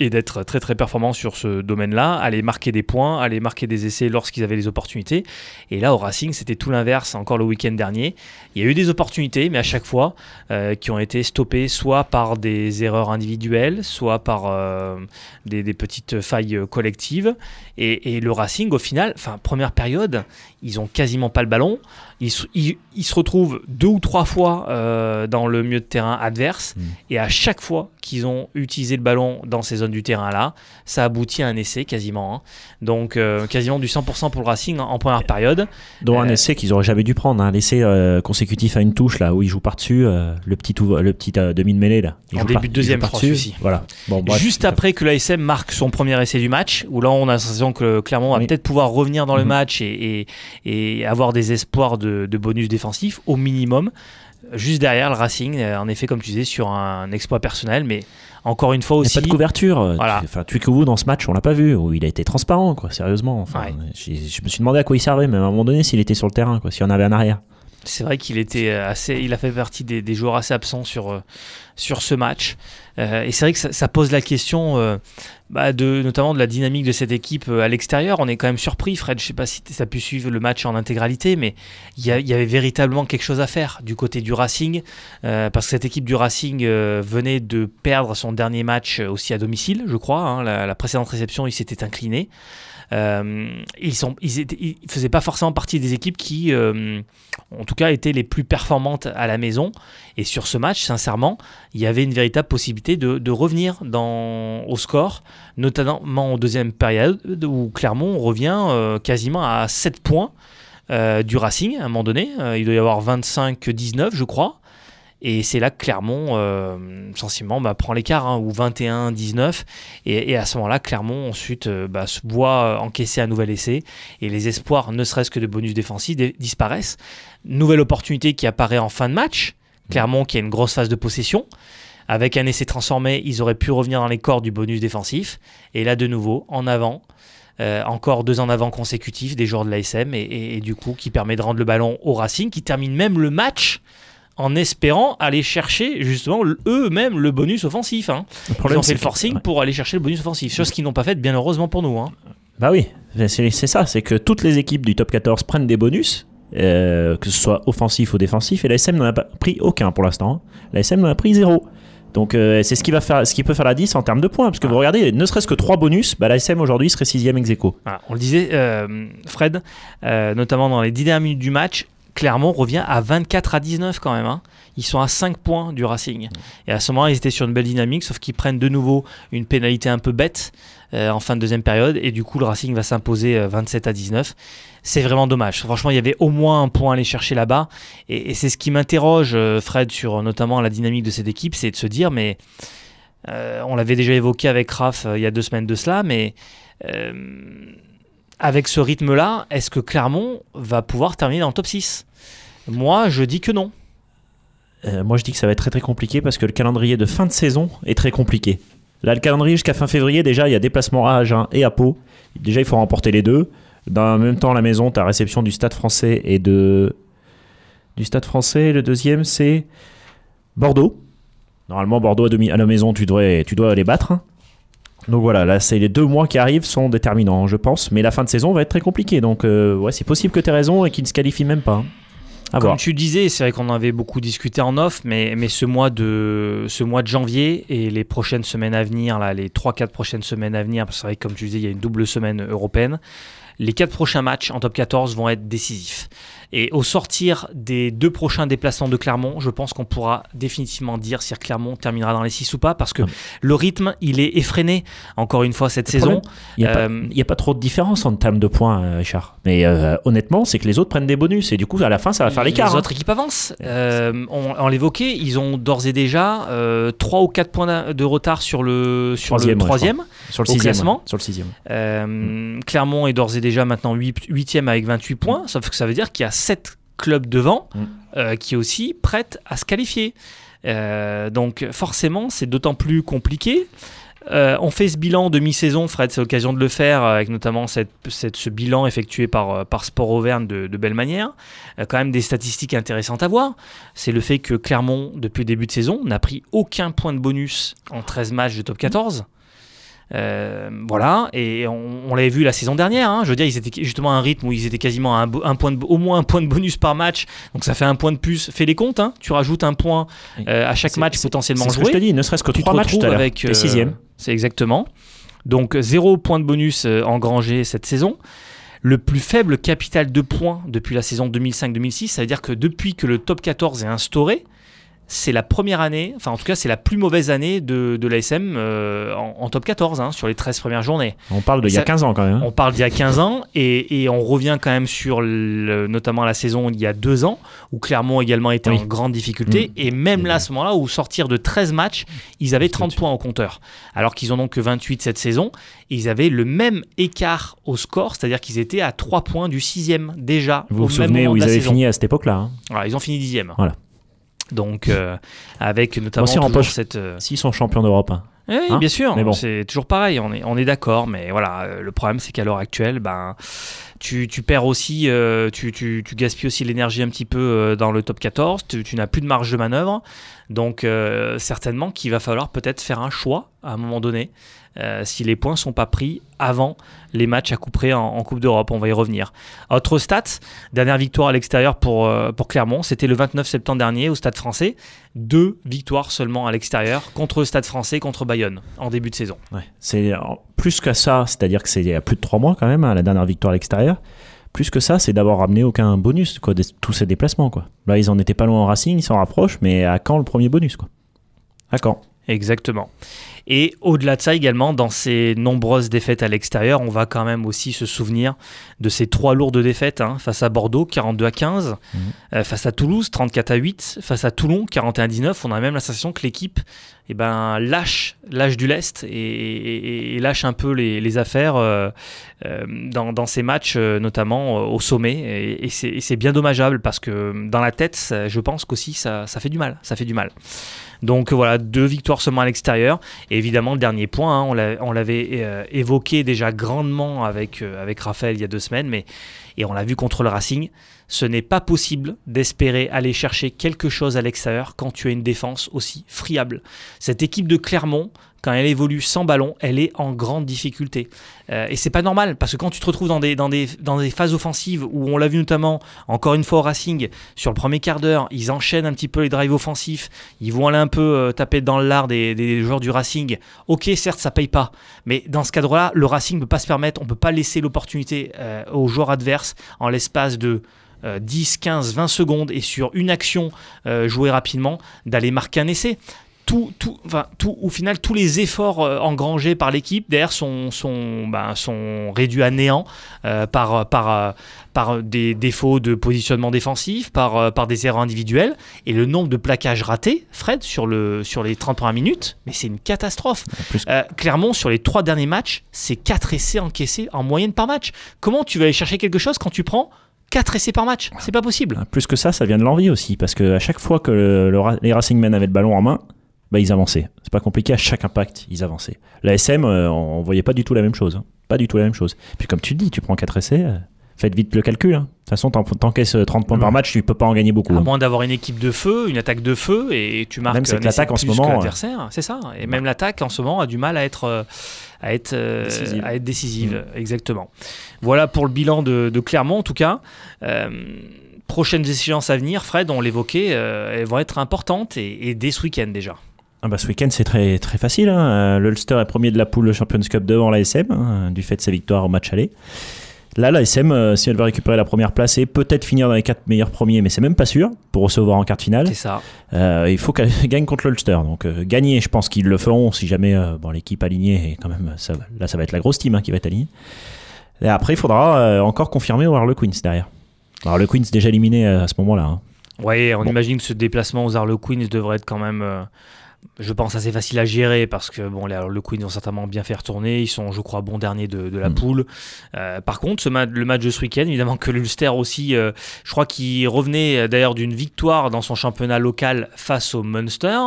et d'être très très performant sur ce domaine-là, aller marquer des points, aller marquer des essais lorsqu'ils avaient les opportunités. Et là, au Racing, c'était tout l'inverse encore le week-end dernier. Il y a eu des opportunités, mais à chaque fois, euh, qui ont été stoppées soit par des erreurs individuelles, soit par euh, des, petites failles collectives. Et, le Racing, au final, enfin, première période, ils ont quasiment pas le ballon. Ils, se retrouvent deux ou trois fois euh, dans le milieu de terrain adverse. Mm. Et à chaque fois qu'ils ont utilisé le ballon dans ces zones du terrain-là, ça aboutit à un essai quasiment. Hein. Donc euh, quasiment du 100% pour le Racing en, première période. Dont un euh, essai qu'ils auraient jamais dû prendre. Un hein. essai consécutif à une touche là où ils jouent par-dessus. le petit, le petit demi de mêlée là. en début de deuxième, je Voilà. Bon, Juste après que l'ASM marque son premier essai du match, où là on a l'impression que Clermont va peut-être pouvoir revenir dans le mm-hmm. match et, et avoir des espoirs de de, bonus défensif au minimum. Juste derrière le Racing, euh, en effet, comme tu disais, sur un exploit personnel, mais encore une fois aussi. Il pas de couverture. Voilà. Enfin, vous dans ce match, on l'a pas vu. Où il a été transparent, quoi. Sérieusement. Enfin, je me suis demandé à quoi il servait, mais à un moment donné, s'il était sur le terrain, quoi. S'il y en avait un arrière. C'est vrai qu'il était assez, il a fait partie des, joueurs assez absents sur, euh, sur ce match. Euh, et c'est vrai que ça, pose la question, euh, bah, de, notamment de la dynamique de cette équipe à l'extérieur. On est quand même surpris, Fred. Je sais pas si tu as pu suivre le match en intégralité, mais il y, avait véritablement quelque chose à faire du côté du Racing, parce que cette équipe du Racing venait de perdre son dernier match aussi à domicile, je crois. Hein. la, la, précédente réception, il s'était incliné. Euh, ils étaient, faisaient pas forcément partie des équipes qui, euh, en tout cas, étaient les plus performantes à la maison. Et sur ce match, sincèrement, il y avait une véritable possibilité de, revenir au score, notamment en deuxième période où Clermont revient euh, quasiment à 7 points du Racing à un moment donné. il doit y avoir 25-19, je crois. Et c'est là que Clermont, euh, sensiblement, bah, prend l'écart, hein, ou 21-19. Et, à ce moment-là, Clermont ensuite euh, bah, se voit encaisser un nouvel essai. Et les espoirs, ne serait-ce que de bonus défensifs, disparaissent. Nouvelle opportunité qui apparaît en fin de match. Clermont qui a une grosse phase de possession. Avec un essai transformé, ils auraient pu revenir dans les corps du bonus défensif. Et là, de nouveau, en avant. Euh, encore deux en avant consécutifs des joueurs de l'ASM et, du coup qui permet de rendre le ballon au Racing qui termine même le match en espérant aller chercher justement eux-mêmes le bonus offensif. Hein. Ils ont fait le forcing pour aller chercher le bonus offensif, chose qu'ils n'ont pas faite bien heureusement pour nous. Hein. Bah oui, c'est ça, c'est que toutes les équipes du top 14 prennent des bonus, euh, que ce soit offensif ou défensif, et l'ASM n'en a pas pris aucun pour l'instant. L'ASM n'en a pris zéro. Donc euh, c'est ce qui va faire, ce qui peut faire la 10 en termes de points, parce que vous regardez, ne serait-ce que 3 bonus, bah, l'ASM aujourd'hui serait 6 ex aequo. on le disait, euh, Fred, notamment dans les 10 dernières minutes du match, Clermont revient à 24 à 19 quand même. Hein. Ils sont à 5 points du Racing. Et à ce moment, ils étaient sur une belle dynamique, sauf qu'ils prennent de nouveau une pénalité un peu bête euh, en fin de deuxième période. Et du coup, le Racing va s'imposer 27 euh, à 19. C'est vraiment dommage. Franchement, il y avait au moins un point à aller chercher là-bas. Et, c'est ce qui m'interroge, euh, Fred, sur notamment la dynamique de cette équipe, c'est de se dire, mais on l'avait déjà évoqué avec Raph il y a deux semaines de cela, mais avec ce rythme-là, est-ce que Clermont va pouvoir terminer dans le top 6 Moi, je dis que non. Euh, moi, je dis que ça va être très très compliqué parce que le calendrier de fin de saison est très compliqué. Là, le calendrier jusqu'à fin février, déjà, il y a déplacement à Agen et à Pau. Déjà, il faut remporter les deux. Dans le même temps, la maison, tu as réception du Stade français et de. Du Stade français, le deuxième, c'est Bordeaux. Normalement, Bordeaux à, à la maison, tu tu dois les battre. Donc voilà, là, c'est les deux mois qui arrivent sont déterminants, je pense. Mais la fin de saison va être très compliquée. Donc, euh, ouais, c'est possible que tu aies raison et qu'ils ne se qualifient même pas. Hein. Comme tu disais, c'est vrai qu'on en avait beaucoup discuté en off, mais, mais ce, mois de, ce mois de janvier et les prochaines semaines à venir, là, les 3-4 prochaines semaines à venir, parce que c'est vrai que comme tu disais, il y a une double semaine européenne, les 4 prochains matchs en top 14 vont être décisifs. Et au sortir des deux prochains déplacements de Clermont, je pense qu'on pourra définitivement dire si Clermont terminera dans les 6 ou pas, parce que le rythme, il est effréné, encore une fois, cette saison. Il n'y euh, a, pas trop de différence en termes de points, euh, Richard. Mais euh, honnêtement, c'est que les autres prennent des bonus, et du coup, à la fin, ça va faire l'écart. Les hein. autres équipes avancent. on, l'évoquait, ils ont d'ores et déjà 3 ou 4 points de retard sur le, sur troisième, le troisième, sur le au classement. Sur le sixième. Mm. Clermont est d'ores et déjà maintenant 8e avec 28 points, sauf que ça veut dire qu'il y a 7 clubs devant mm. euh, qui aussi prêtent à se qualifier. Euh, donc forcément, c'est d'autant plus compliqué. Euh, on fait ce bilan de mi-saison, Fred, c'est l'occasion de le faire, avec notamment cette, ce bilan effectué par, par Sport Auvergne de, de belle manière. quand même des statistiques intéressantes à voir. C'est le fait que Clermont, depuis le début de saison, n'a pris aucun point de bonus en 13 matchs de top 14. Euh, voilà, et on, l'avait vu la saison dernière. Hein. je veux dire, ils étaient justement à un rythme où ils étaient quasiment à un, point de, au moins un point de bonus par match. Donc ça fait un point de plus. Fais les comptes, hein. tu rajoutes un point euh, à chaque match potentiellement joué. Ce que je te dis, ne serait-ce que trois matchs avec euh, sixième. C'est exactement. Donc zéro point de bonus engrangé cette saison. Le plus faible capital de points depuis la saison 2005-2006, ça veut dire que depuis que le top 14 est instauré, c'est la première année, enfin en tout cas c'est la plus mauvaise année de, de l'ASM euh, en, top 14 hein, sur les 13 premières journées. On parle d'il y a 15 ans quand même. Hein. On parle d'il y a 15 ans et, et, on revient quand même sur notamment la saison il y a deux ans où Clermont également était en grande difficulté mm. et même là à ce moment-là où sortir de 13 matchs ils avaient 30 points au compteur alors qu'ils en ont que 28 cette saison ils avaient le même écart au score c'est-à-dire qu'ils étaient à 3 points du sixième déjà. Vous vous souvenez où ils avaient fini à cette époque-là hein. Ils ont fini dixième. Voilà. Donc, euh, avec notamment toujours cette. Euh, S'ils sont champions d'Europe. Hein. Oui, hein bien sûr. Bon. C'est toujours pareil. On est, on est d'accord, mais voilà. Euh, le problème, c'est qu'à l'heure actuelle, ben, tu, tu perds aussi, tu, tu, tu, gaspilles aussi l'énergie un petit peu dans le top 14. Tu, tu n'as plus de marge de manœuvre. Donc, certainement qu'il va falloir peut-être faire un choix à un moment donné. Euh, si les points sont pas pris avant les matchs à coup près en, Coupe d'Europe. On va y revenir. Autre stat, dernière victoire à l'extérieur pour, euh, pour Clermont, c'était le 29 septembre dernier au Stade français. Deux victoires seulement à l'extérieur contre le Stade français, contre Bayonne en début de saison. c'est plus que ça, c'est-à-dire que c'est il y a plus de trois mois quand même, hein, la dernière victoire à l'extérieur. Plus que ça, c'est d'avoir ramené aucun bonus, quoi, de tous ces déplacements. Quoi. Là, ils en étaient pas loin en Racing, ils s'en rapprochent, mais à quand le premier bonus quoi? À quand? Exactement. Et au-delà de ça également, dans ces nombreuses défaites à l'extérieur, on va quand même aussi se souvenir de ces trois lourdes défaites hein, face à Bordeaux, 42 à 15, mhm. euh, face à Toulouse, 34 à 8, face à Toulon, 41 à 19. On a même la sensation que l'équipe eh ben, lâche, lâche du lest et, lâche un peu les, affaires euh, euh, dans, ces matchs, notamment au sommet. Et, c'est bien dommageable parce que dans la tête, je pense qu'aussi ça, ça fait du mal. Ça fait du mal. Donc voilà, deux victoires seulement à l'extérieur. Évidemment, le dernier point, hein, on l'avait euh, évoqué déjà grandement avec, euh, avec Raphaël il y a deux semaines, mais, et on l'a vu contre le Racing, ce n'est pas possible d'espérer aller chercher quelque chose à l'extérieur quand tu as une défense aussi friable. Cette équipe de Clermont, quand elle évolue sans ballon, elle est en grande difficulté. Euh, et c'est pas normal, parce que quand tu te retrouves dans des, phases offensives, où on l'a vu notamment, encore une fois au Racing, sur le premier quart d'heure, ils enchaînent un petit peu les drives offensifs, ils vont aller un peu euh, taper dans le lard des, des, joueurs du Racing. Ok, certes, ça paye pas, mais dans ce cadre-là, le Racing ne peut pas se permettre, on peut pas laisser l'opportunité euh, aux joueurs adverses en l'espace de 10, 15, 20 secondes et sur une action jouée rapidement, d'aller marquer un essai tout, tout, enfin, tout, au final, tous les efforts euh, engrangés par l'équipe, d'ailleurs, sont, sont, ben, sont réduits à néant euh, par, par, euh, par des défauts de positionnement défensif, par, par des erreurs individuelles. Et le nombre de plaquages ratés, Fred, sur, le, sur les 30 premières minutes, mais c'est une catastrophe. clairement, sur les trois derniers matchs, c'est 4 essais encaissés en moyenne par match. Comment tu vas aller chercher quelque chose quand tu prends 4 essais par match? C'est pas possible. Plus que ça, ça vient de l'envie aussi, parce que à chaque fois que les Racing Men avaient le ballon en main, bah, ils avançaient. C'est pas compliqué, à chaque impact, ils avançaient. La SM, euh, on voyait pas du tout la même chose. Hein. Pas du tout la même chose. Puis comme tu le dis, tu prends 4 essais, euh, faites vite le calcul. Hein. De toute façon, t'encaisses 30 points par match, tu peux pas en gagner beaucoup. À hein. moins d'avoir une équipe de feu, une attaque de feu, et tu marques même l'attaque en ce moment. C'est ça. Et même l'attaque en ce moment a du mal à être, euh, à être, décisive. À être décisive. Mm. Exactement. Voilà pour le bilan de, Clermont, en tout cas. prochaines échéances à venir, Fred, on l'évoquait, elles vont être importantes et, et dès ce week-end déjà. Ah bah ce week-end c'est très, très facile. Hein. Euh, L'Ulster est premier de la poule Champions Cup devant l'ASM, hein, du fait de sa victoire au match aller. Là, l'ASM, euh, si elle veut récupérer la première place et peut-être finir dans les quatre meilleurs premiers, mais c'est même pas sûr pour recevoir en quart finale. C'est ça. Euh, il faut qu'elle gagne contre l'Ulster. Donc gagner, je pense qu'ils le feront si jamais bon, l'équipe alignée est quand même. Ça, là, ça va être la grosse team hein, qui va être alignée. Et après, il faudra encore confirmer au Harlequins derrière. Harlequins déjà éliminé à ce moment-là. Oui, on imagine que ce déplacement aux Harlequins devrait être quand même je pense assez facile à gérer parce que bon, le Queen ont certainement bien fait retourner. Ils sont, je crois, bons derniers de, la mm. poule. Euh, par contre, ce le match de ce week-end, évidemment que l'Ulster aussi, euh, je crois qu'il revenait euh, d'ailleurs d'une victoire dans son championnat local face au Munster.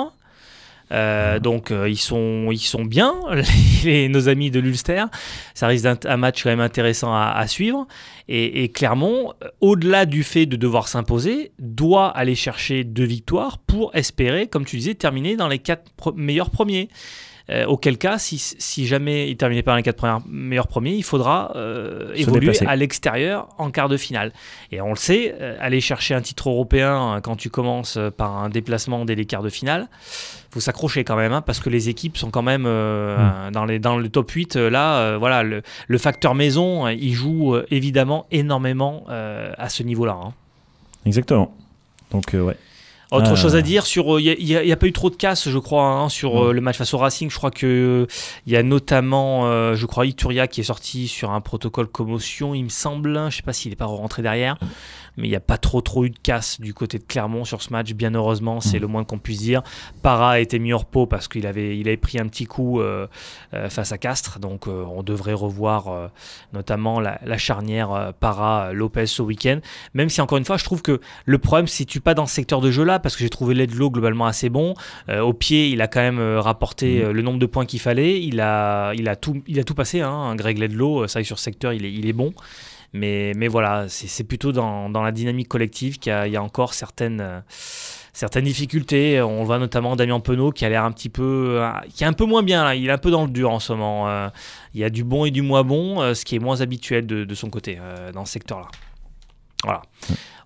Euh, donc euh, ils, sont, bien, les, nos amis de l'Ulster. Ça risque d'être un match quand même intéressant à, suivre. Et, Clermont, euh, au-delà du fait de devoir s'imposer, doit aller chercher deux victoires pour espérer, comme tu disais, terminer dans les quatre meilleurs premiers. Euh, auquel cas, si, si jamais il terminait pas les quatre premiers, meilleurs premiers, il faudra euh, évoluer à l'extérieur en quart de finale. Et on le sait, euh, aller chercher un titre européen quand tu commences par un déplacement dès les quarts de finale, faut s'accrocher quand même, hein, parce que les équipes sont quand même mm. dans, les, dans le top 8. là, voilà, le, le, facteur maison, il joue évidemment énormément à ce niveau-là. Hein. Exactement. Donc, ouais. Autre chose à dire sur, il euh, n'y a, pas eu trop de casse, je crois, hein, sur euh, le match face au Racing. Je crois que il euh, y a notamment, je crois, Ituria qui est sorti sur un protocole commotion, il me semble. Je sais pas s'il n'est pas rentré derrière mais il n'y a pas trop trop eu de casse du côté de Clermont sur ce match, bien heureusement, c'est mm. le moins qu'on puisse dire. Para a été mis hors repos parce qu'il avait, il avait pris un petit coup euh, euh, face à Castres, donc euh, on devrait revoir notamment la, charnière Para-Lopez ce week-end, même si encore une fois, je trouve que le problème c'est tu pas dans ce secteur de jeu-là, parce que j'ai trouvé Ledlow globalement assez bon. au pied, il a quand même rapporté mm. le nombre de points qu'il fallait, il a, il, a tout, il a tout passé, hein, Greg Ledlow, ça sur ce secteur, il est, il est bon. Mais, mais voilà, c'est plutôt dans, dans, la dynamique collective qu'il y, y, a encore certaines, euh, certaines difficultés. On voit notamment Damien Penaud qui a l'air un petit peu. Euh, qui est un peu moins bien, là. il est un peu dans le dur en ce moment. Euh. il y a du bon et du moins bon, ce qui est moins habituel de, de son côté dans ce secteur-là. Voilà.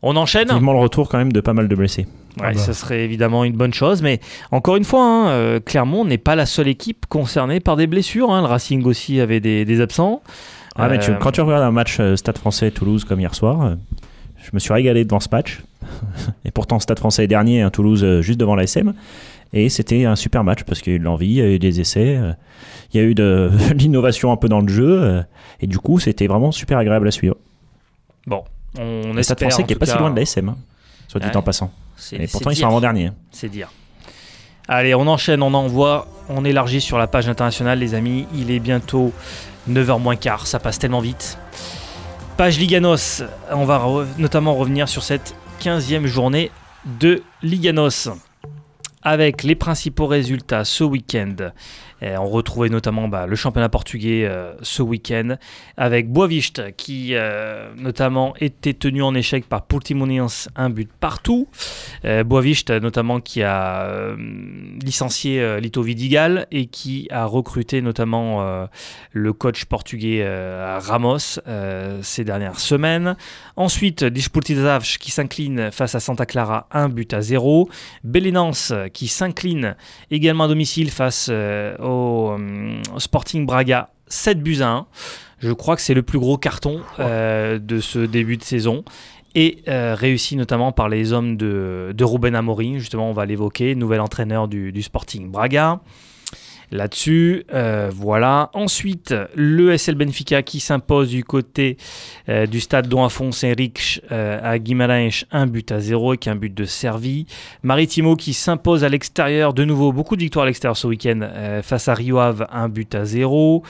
On enchaîne. Vivement le retour quand même de pas mal de blessés. Ouais, ah bah. ça serait évidemment une bonne chose, mais encore une fois, hein, Clermont n'est pas la seule équipe concernée par des blessures. Hein. Le Racing aussi avait des, des absents. Ah, mais quand tu regardes un match euh, Stade français Toulouse comme hier soir, euh, je me suis régalé devant ce match. Et pourtant, Stade français est dernier, hein, Toulouse euh, juste devant la SM. Et c'était un super match parce qu'il y a eu de l'envie, il y a eu des essais, il y a eu de, l'innovation un peu dans le jeu. Et du coup, c'était vraiment super agréable à suivre. Bon, on espère. Stade français qui est pas si loin de l'ASM, hein, soit dit en passant. Et pourtant, ils sont avant-dernier. C'est dire. Allez, on enchaîne, on envoie, on élargit sur la page internationale, les amis. Il est bientôt 9h moins quart, ça passe tellement vite. Page Liganos, on va notamment revenir sur cette 15e journée de Liganos avec les principaux résultats ce week-end. On retrouvait notamment bah, le championnat portugais euh, ce week-end avec Boavista qui euh, notamment était tenu en échec par Portimonense un but partout. Euh, Boavista notamment qui a licencié Lito Vidigal et qui a recruté notamment le coach portugais Ramos ces dernières semaines. Ensuite, Disportivas qui s'incline face à Santa Clara un but à zéro. Belenance qui s'incline également à domicile face euh, au, euh, Sporting Braga 7 buts à 1. Je crois que c'est le plus gros carton euh, de ce début de saison. Et réussi notamment par les hommes de, de Ruben Amorim, justement on va l'évoquer, nouvel entraîneur du, du Sporting Braga là-dessus. Euh, voilà. Ensuite, le SL Benfica qui s'impose du côté euh, du stade Don Afonso Henriques euh, à Guimarães, un but à zéro avec un but de servi. Maritimo qui s'impose à l'extérieur, de nouveau beaucoup de victoires à l'extérieur ce week-end face à Rio Ave, un but à zéro.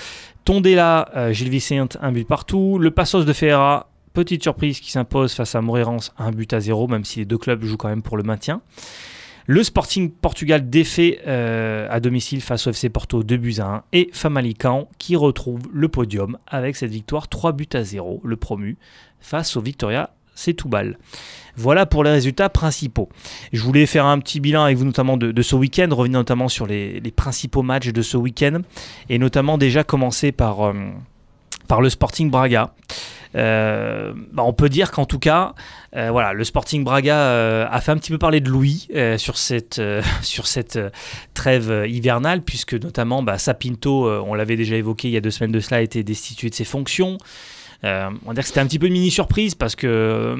Tondela, Gilles Vicente, un but partout. Le Passos de Ferreira, petite surprise qui s'impose face à Moreirense, un but à zéro, même si les deux clubs jouent quand même pour le maintien. Le Sporting Portugal défait euh, à domicile face au FC Porto 2 buts à 1 et Famalicão qui retrouve le podium avec cette victoire 3 buts à 0, le promu, face au Victoria c'est. Voilà pour les résultats principaux. Je voulais faire un petit bilan avec vous notamment de, ce week-end, revenir notamment sur les, principaux matchs de ce week-end, et notamment déjà commencer par, euh, par le Sporting Braga. Euh, bah, on peut dire qu'en tout cas, euh, voilà, le Sporting Braga euh, a fait un petit peu parler de Louis sur cette, sur cette trêve hivernale, puisque notamment bah, Sapinto, on l'avait déjà évoqué il y a deux semaines de cela, a été destitué de ses fonctions. On va dire que c'était un petit peu une mini surprise parce que euh,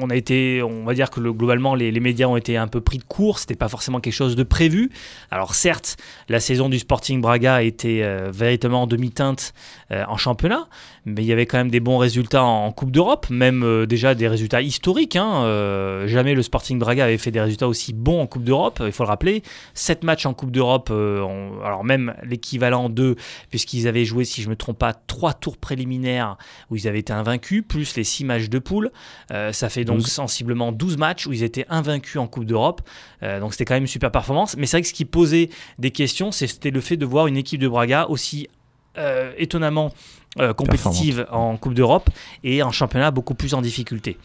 on a été, on va dire que globalement les, médias ont été un peu pris de court. C'était pas forcément quelque chose de prévu. Alors certes, la saison du Sporting Braga été euh, véritablement en demi-teinte en championnat, mais il y avait quand même des bons résultats en, Coupe d'Europe, même déjà des résultats historiques. Hein. jamais le Sporting Braga avait fait des résultats aussi bons en Coupe d'Europe. Il faut le rappeler, 7 matchs en Coupe d'Europe, alors même l'équivalent de, puisqu'ils avaient joué, si je me trompe pas, trois tours préliminaires où ils avaient été invaincus, plus les 6 matchs de poule. Euh, ça fait donc sensiblement 12 matchs où ils étaient invaincus en Coupe d'Europe. Euh, donc c'était quand même une super performance. Mais c'est vrai que ce qui posait des questions, c'était le fait de voir une équipe de Braga aussi euh, étonnamment compétitive en Coupe d'Europe et en championnat beaucoup plus en difficulté.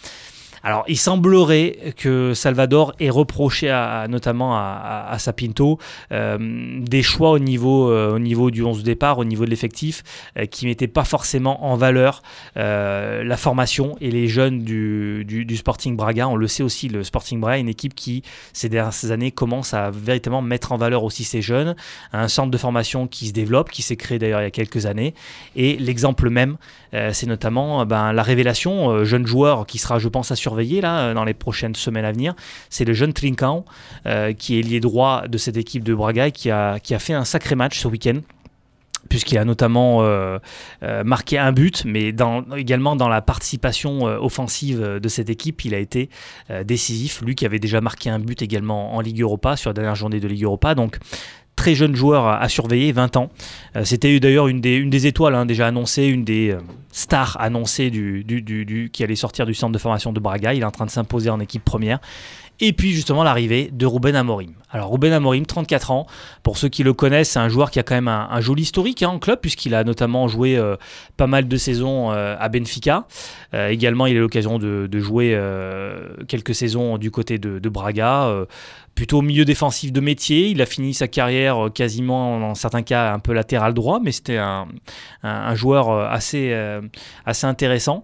Alors, il semblerait que Salvador ait reproché notamment à, Sapinto euh, des choix au niveau, euh, au niveau du 11 de départ, au niveau de l'effectif, euh, qui ne mettaient pas forcément en valeur la formation et les jeunes du, Sporting Braga. On le sait aussi, le Sporting Braga est une équipe qui, ces dernières années, commence à véritablement mettre en valeur aussi ses jeunes. Un centre de formation qui se développe, qui s'est créé d'ailleurs il y a quelques années. Et l'exemple même, c'est notamment ben, la révélation, jeune joueur qui sera, je pense, à surveiller là, euh, dans les prochaines semaines à venir, c'est le jeune Trincão, euh, qui est lié droit de cette équipe de Braga, qui a, qui a fait un sacré match ce week-end puisqu'il a notamment euh, marqué un but, mais également dans la participation offensive de cette équipe, il a été décisif. Lui qui avait déjà marqué un but également en Ligue Europa sur la dernière journée de Ligue Europa. Donc très jeune joueur à, surveiller, 20 ans. Euh, c'était d'ailleurs une des, étoiles hein, déjà annoncées, une des euh, stars annoncées du, du, qui allait sortir du centre de formation de Braga. Il est en train de s'imposer en équipe première. Et puis justement l'arrivée de Ruben Amorim. Alors Ruben Amorim, 34 ans, pour ceux qui le connaissent, c'est un joueur qui a quand même un, joli historique hein, en club, puisqu'il a notamment joué euh, pas mal de saisons à Benfica. également, il a eu l'occasion de, jouer quelques saisons du côté de Braga plutôt milieu défensif de métier. Il a fini sa carrière euh, quasiment, dans certains cas, un peu latéral droit, mais c'était un, joueur euh, assez, euh, assez intéressant.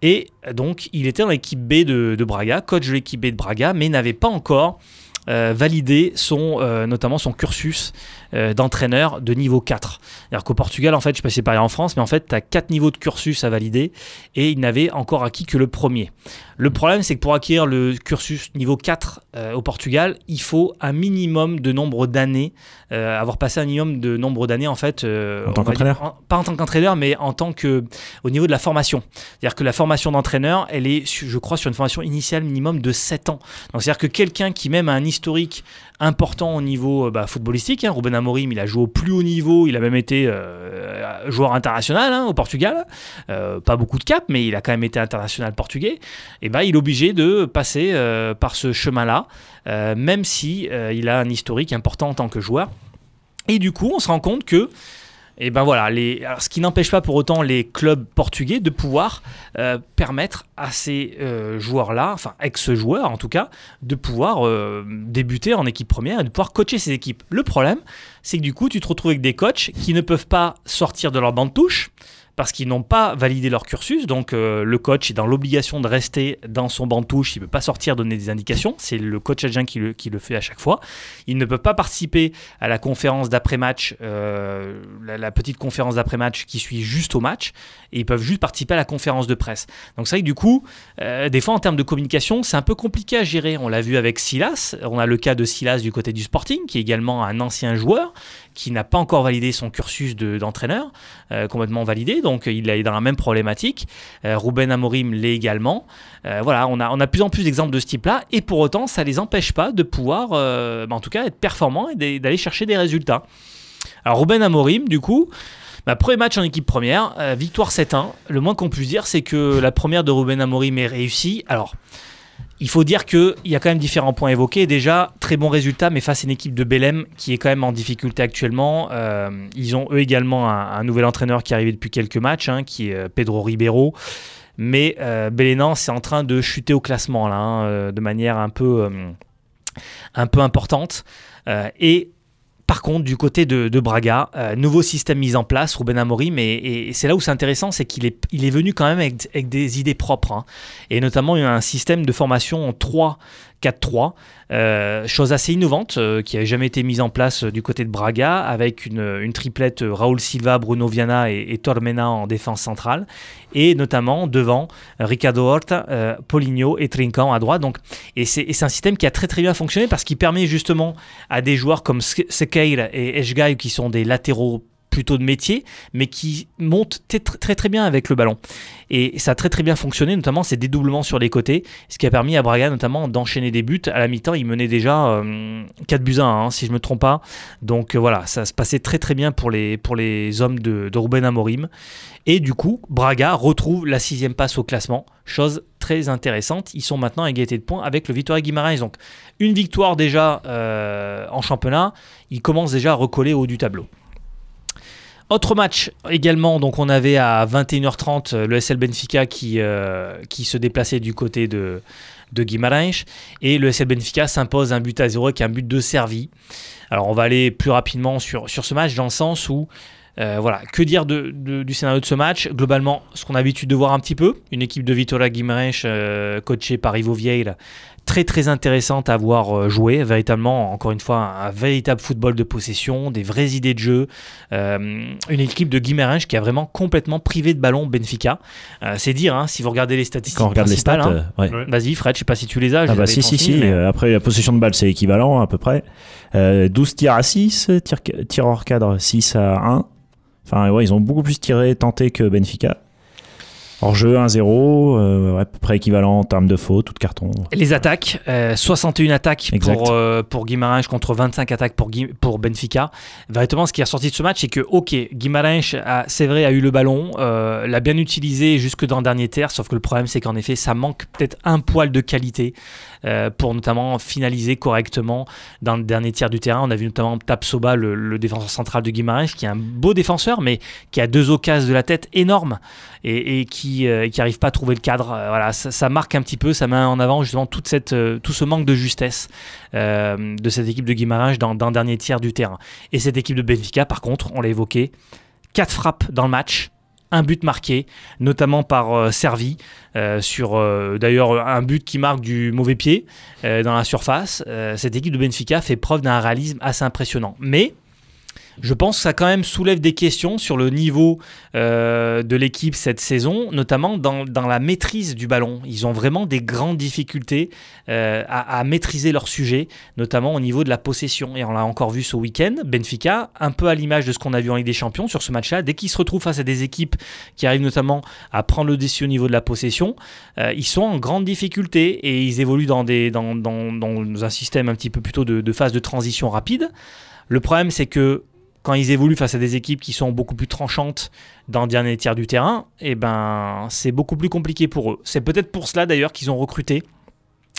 Et donc, il était dans l'équipe B de, Braga, coach de l'équipe B de Braga, mais n'avait pas encore valider son, notamment son cursus d'entraîneur de niveau 4. C'est-à-dire qu'au Portugal, en fait, je ne sais pas si c'est en France, mais en fait, tu as 4 niveaux de cursus à valider et il n'avait encore acquis que le premier. Le problème, c'est que pour acquérir le cursus niveau 4 euh, au Portugal, il faut un minimum de nombre d'années, euh, avoir passé un minimum de nombre d'années en fait. Euh, en tant qu'entraîneur Pas en tant qu'entraîneur, mais en tant que au niveau de la formation. C'est-à-dire que la formation d'entraîneur, elle est, je crois, sur une formation initiale minimum de 7 ans. Donc c'est-à-dire que quelqu'un qui même a un historique important au niveau bah, footballistique, hein, Ruben Amorim, il a joué au plus haut niveau, il a même été joueur international hein, au Portugal, pas beaucoup de cap, mais il a quand même été international portugais. Et ben, il est obligé de passer euh, par ce chemin-là, euh, même si euh, il a un historique important en tant que joueur. Et du coup, on se rend compte que et ben voilà, ce qui n'empêche pas pour autant les clubs portugais de pouvoir permettre à ces joueurs-là, enfin ex-joueurs en tout cas, de pouvoir débuter en équipe première et de pouvoir coacher ces équipes. Le problème, c'est que du coup, tu te retrouves avec des coachs qui ne peuvent pas sortir de leur banc de touche parce qu'ils n'ont pas validé leur cursus. Donc euh, le coach est dans l'obligation de rester dans son banc de touche. Il ne peut pas sortir donner des indications. C'est le coach adjoint qui le, fait à chaque fois. Il ne peut pas participer à la conférence d'après-match, euh, la, petite conférence d'après-match qui suit juste au match. Et ils peuvent juste participer à la conférence de presse. Donc c'est vrai que du coup, euh, des fois en termes de communication, c'est un peu compliqué à gérer. On l'a vu avec Silas. On a le cas de Silas du côté du Sporting, qui est également un ancien joueur qui n'a pas encore validé son cursus d'entraîneur, euh, complètement validé, donc il est dans la même problématique. Euh, Ruben Amorim l'est également. Euh, voilà, on a, a plus en plus d'exemples de ce type-là, et pour autant, ça ne les empêche pas de pouvoir, bah, en tout cas, être performants et d'aller chercher des résultats. Alors Ruben Amorim, du coup, bah, premier match en équipe première, victoire 7-1. Le moins qu'on puisse dire, c'est que la première de Ruben Amorim est réussie. Alors, il faut dire qu'il y a quand même différents points évoqués. Déjà, très bon résultat, mais face à une équipe de Belém qui est quand même en difficulté actuellement. Euh, ils ont eux également un, nouvel entraîneur qui est arrivé depuis quelques matchs, hein, qui est euh, Pedro Ribeiro. Mais euh, c'est en train de chuter au classement là, hein, de manière un peu, un peu importante. Par contre, du côté de, Braga, euh, nouveau système mis en place, Ruben Amorim, et, c'est là où c'est intéressant, c'est qu'il est, venu quand même avec, des idées propres, hein. et notamment il y a un système de formation en 3 4-3. Euh, chose assez innovante euh, qui n'avait jamais été mise en place euh, du côté de Braga avec une, triplette Raúl Silva, Bruno Viana et, Tormena en défense centrale et notamment devant Ricardo Horta, Poligno et Trincan à droite. Donc, et c'est un système qui a très très bien fonctionné parce qu'il permet justement à des joueurs comme Sekeir et Eshgai qui sont des latéraux plutôt de métier, mais qui monte très très bien avec le ballon. Et ça a très très bien fonctionné, notamment ces dédoublements sur les côtés, ce qui a permis à Braga notamment d'enchaîner des buts. À la mi-temps, il menait déjà 4 euh, buts à 1, hein, si je ne me trompe pas. Donc euh, voilà, ça se passait très très bien pour les, pour les hommes de, de Ruben Amorim. Et du coup, Braga retrouve la sixième passe au classement, chose très intéressante. Ils sont maintenant à égalité de points avec le Vitória Guimarães. Donc une victoire déjà euh, en championnat, ils commencent déjà à recoller au haut du tableau. Autre match également, donc on avait à 21h30 le SL Benfica qui, euh, qui se déplaçait du côté de, de Guimarães et le SL Benfica s'impose un but à zéro qui est un but de servi. Alors on va aller plus rapidement sur, sur ce match dans le sens où euh, voilà, que dire de, du scénario de ce match? Globalement, ce qu'on a l'habitude de voir un petit peu, une équipe de Vitória Guimarães euh, coachée par Ivo Vieira très très intéressante à voir euh, jouer, véritablement, encore une fois, un, véritable football de possession, des vraies idées de jeu, euh, une équipe de Guimarães qui a vraiment complètement privé de ballon Benfica. Euh, c'est dire, hein, si vous regardez les statistiques. Quand on regarde les stats, hein. vas-y Fred, je sais pas si tu les as. Ah bah si, si, si, après la possession de balle c'est équivalent à peu près. 12 tirs à 6, tirs hors cadre 6 à 1. Enfin ouais, ils ont beaucoup plus tiré, tenté que Benfica. Hors jeu 1-0, euh, à peu près équivalent en termes de fautes tout de carton. Les attaques, 61 euh, attaques pour, euh, pour Guimarães contre 25 attaques pour, pour Benfica. Véritablement, ce qui est ressorti de ce match, c'est que, ok, Guimarães, c'est vrai, a eu le ballon, l'a bien utilisé jusque dans le dernier terre, sauf que le problème, c'est qu'en effet, ça manque peut-être un poil de qualité pour notamment finaliser correctement dans le dernier tiers du terrain. On a vu notamment Tapsoba, le, le défenseur central de Guimarães, qui est un beau défenseur, mais qui a deux occasions de la tête énormes et, qui n'arrive euh, pas à trouver le cadre. Euh, voilà, ça, marque un petit peu, ça met en avant justement toute cette, euh, tout ce manque de justesse de cette équipe de Guimarães dans, dans le dernier tiers du terrain. Et cette équipe de Benfica, par contre, on l'a évoqué, quatre frappes dans le match, un but marqué, notamment par Servi, sur d'ailleurs un but qui marque du mauvais pied dans la surface. cette équipe de Benfica fait preuve d'un réalisme assez impressionnant. Mais je pense que ça quand même soulève des questions sur le niveau euh, de l'équipe cette saison, notamment dans, la maîtrise du ballon. Ils ont vraiment des grandes difficultés euh, à, maîtriser leur sujet, notamment au niveau de la possession. Et on l'a encore vu ce week-end, Benfica, un peu à l'image de ce qu'on a vu en Ligue des Champions sur ce match-là, dès qu'ils se retrouvent face à des équipes qui arrivent notamment à prendre le dessus au niveau de la possession, euh, ils sont en grande difficulté et ils évoluent dans, des, dans, dans, un système un petit peu plutôt de, de phase de transition rapide. Le problème, c'est que quand ils évoluent face à des équipes qui sont beaucoup plus tranchantes dans le dernier tiers du terrain, eh ben, c'est beaucoup plus compliqué pour eux. C'est peut-être pour cela d'ailleurs qu'ils ont recruté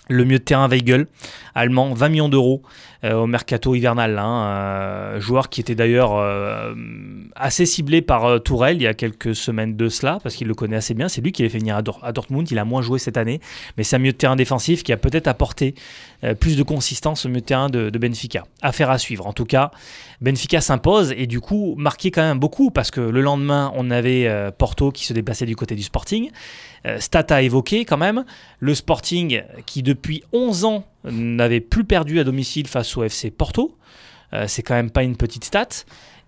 le mieux de terrain Weigel, allemand, 20 millions d'euros au mercato hivernal. Hein, euh, joueur qui était d'ailleurs euh, assez ciblé par Tourelle il y a quelques semaines de cela, parce qu'il le connaît assez bien. C'est lui qui l'a fait venir à, Dortmund. Il a moins joué cette année, mais c'est un milieu de terrain défensif qui a peut-être apporté plus de consistance au milieu de terrain de, Benfica. Affaire à suivre. En tout cas, Benfica s'impose et du coup marqué quand même beaucoup, parce que le lendemain, on avait Porto qui se déplaçait du côté du Sporting. Stat à évoquer quand même, le Sporting qui depuis 11 ans n'avait plus perdu à domicile face au FC Porto. Euh, c'est quand même pas une petite stat.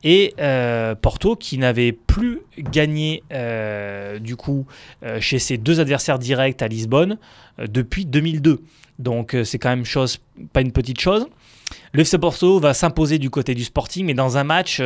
Et euh, Porto qui n'avait plus gagné euh, du coup chez ses deux adversaires directs à Lisbonne depuis 2002. Donc c'est quand même pas une petite chose. Le FC Porto va s'imposer du côté du Sporting, mais dans un match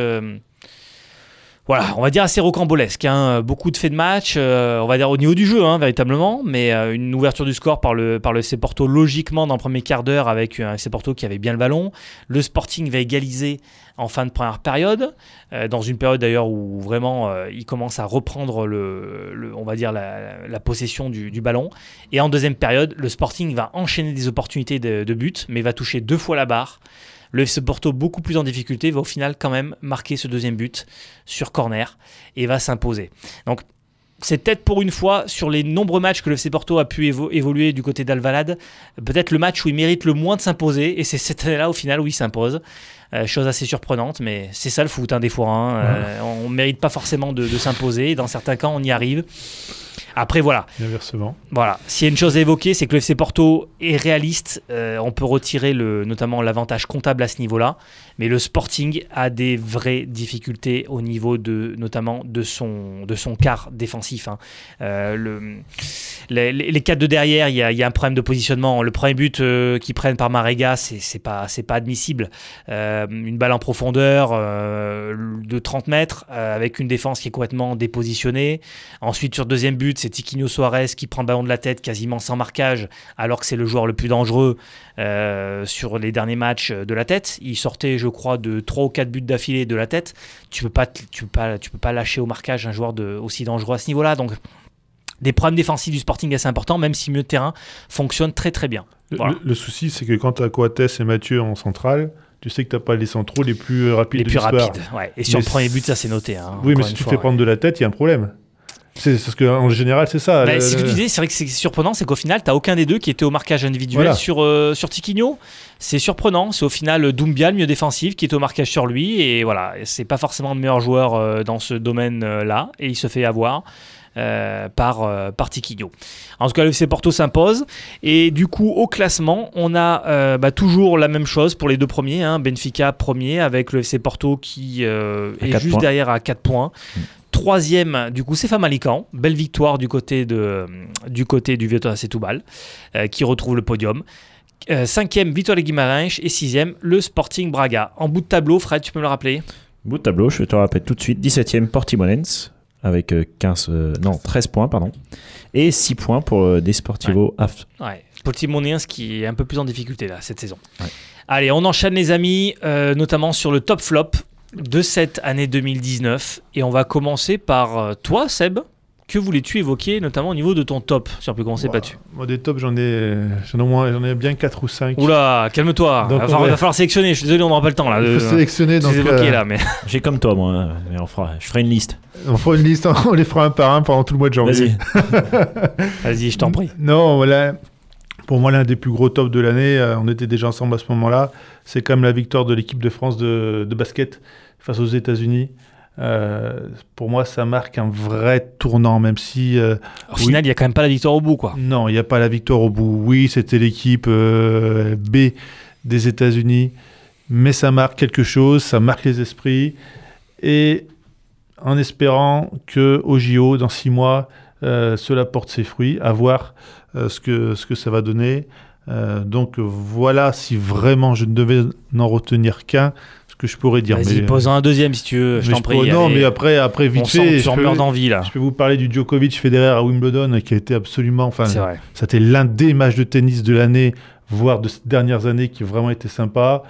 voilà, on va dire assez rocambolesque. Hein. Beaucoup de faits de match, euh, on va dire au niveau du jeu, hein, véritablement, mais euh, une ouverture du score par le, par le FC Porto logiquement dans le premier quart d'heure avec un FC Porto qui avait bien le ballon. Le Sporting va égaliser en fin de première période, euh, dans une période d'ailleurs où vraiment il commence à reprendre le, on va dire la, possession du, ballon. Et en deuxième période, le Sporting va enchaîner des opportunités de, de but, mais va toucher deux fois la barre. Le FC Porto, beaucoup plus en difficulté, va au final quand même marquer ce deuxième but sur corner et va s'imposer. Donc c'est peut-être pour une fois, sur les nombreux matchs que le FC Porto a pu évoluer du côté d'Alvalade, peut-être le match où il mérite le moins de s'imposer, et c'est cette année-là au final où il s'impose. Euh, chose assez surprenante, mais c'est ça le foot hein, des fois. Hein. Euh, on ne mérite pas forcément de, de s'imposer, dans certains cas on y arrive. Après, voilà. Inversement. Voilà. S'il y a une chose à évoquer, c'est que le FC Porto est réaliste. Euh, on peut retirer le, notamment l'avantage comptable à ce niveau-là. Mais le Sporting a des vraies difficultés au niveau de, notamment de son, de son quart défensif. Hein. Euh, le, les, les, quatre de derrière, il y, a, un problème de positionnement. Le premier but euh, qu'ils prennent par Marega, c'est pas, pas admissible. une balle en profondeur de 30 mètres avec une défense qui est complètement dépositionnée. Ensuite, sur deuxième but, c'est Tiquinho Suarez qui prend le ballon de la tête quasiment sans marquage, alors que c'est le joueur le plus dangereux euh, sur les derniers matchs de la tête. Il sortait, je crois, de 3 ou 4 buts d'affilée de la tête. Tu peux pas, tu peux pas, tu peux pas lâcher au marquage un joueur de, aussi dangereux à ce niveau-là. Donc, des problèmes défensifs du Sporting assez importants, même si le terrain fonctionne très très bien. Le, souci, c'est que quand tu as Coates et Mathieu en centrale, tu sais que tu n'as pas les centraux les plus rapides. Les plus rapides, ouais. Et sur le premier but, ça c'est noté. Hein, oui, mais si tu te fais prendre de la tête, il y a un problème. C'est parce qu'en général, c'est ça. Bah, ce que tu disais, c'est vrai que c'est surprenant, c'est qu'au final, tu n'as aucun des deux qui était au marquage individuel sur, euh, sur Tiquinho. C'est surprenant. C'est au final Doumbia, le mieux défensif, qui est au marquage sur lui. Et voilà, c'est pas forcément le meilleur joueur euh, dans ce domaine-là. Et il se fait avoir. Euh, par, par Tiquinho. En tout cas, le FC Porto s'impose. Et du coup, au classement, on a bah, toujours la même chose pour les deux premiers. Hein. Benfica premier, avec le FC Porto qui est juste derrière à 4 points. Mm. Troisième, du coup, c'est Famalican. Belle victoire du côté, de, du côté du Setúbal, euh, qui retrouve le podium. Euh, cinquième, Vitória Guimarães. Et sixième, le Sporting Braga. En bout de tableau, Fred, tu peux me le rappeler? Bout de tableau, je te rappelle tout de suite. 17e, Portimonense, avec 15, euh, non, 13 points, pardon. Et 6 points pour Desportivo ouais. Ouais. Portimonense qui est un peu plus en difficulté là, cette saison. Allez, on enchaîne les amis, notamment sur le top flop de cette année 2019. Et on va commencer par euh, toi, Seb. Que voulais-tu évoquer, notamment au niveau de ton top? Si on peut commencer pas dessus. Moi, des tops, j'en ai, j'en ai, bien 4 ou 5. Oula, calme-toi. Il va, falloir sélectionner. Je suis désolé, on n'aura pas le temps là. Il faut sélectionner. Donc, euh, là, mais... J'ai comme toi, moi. Hein, on fera, je ferai une liste. On fera une liste, on les fera un par un pendant tout le mois de janvier. Vas-y. Vas-y, je t'en prie. Non, voilà. Pour moi, l'un des plus gros tops de l'année, euh, on était déjà ensemble à ce moment-là, c'est quand même la victoire de l'équipe de France de, basket face aux États-Unis. pour moi, ça marque un vrai tournant, même si. au final, il n'y a quand même pas la victoire au bout, quoi. Non, il n'y a pas la victoire au bout. Oui, c'était l'équipe B des États-Unis, mais ça marque quelque chose, ça marque les esprits. Et en espérant que au JO, dans six mois, euh, cela porte ses fruits, à voir euh, ce, que, ce que ça va donner. Euh, donc voilà, si vraiment je ne devais n'en retenir qu'un, ce que je pourrais dire. Vas-y, pose un deuxième si tu veux, je t'en prie. non, mais après, après vite fait, je d'envie là. Je peux vous parler du Djokovic Federer à Wimbledon, qui a été absolument, enfin, c'était l'un des matchs de tennis de l'année, voire de ces dernières années, qui vraiment été sympa.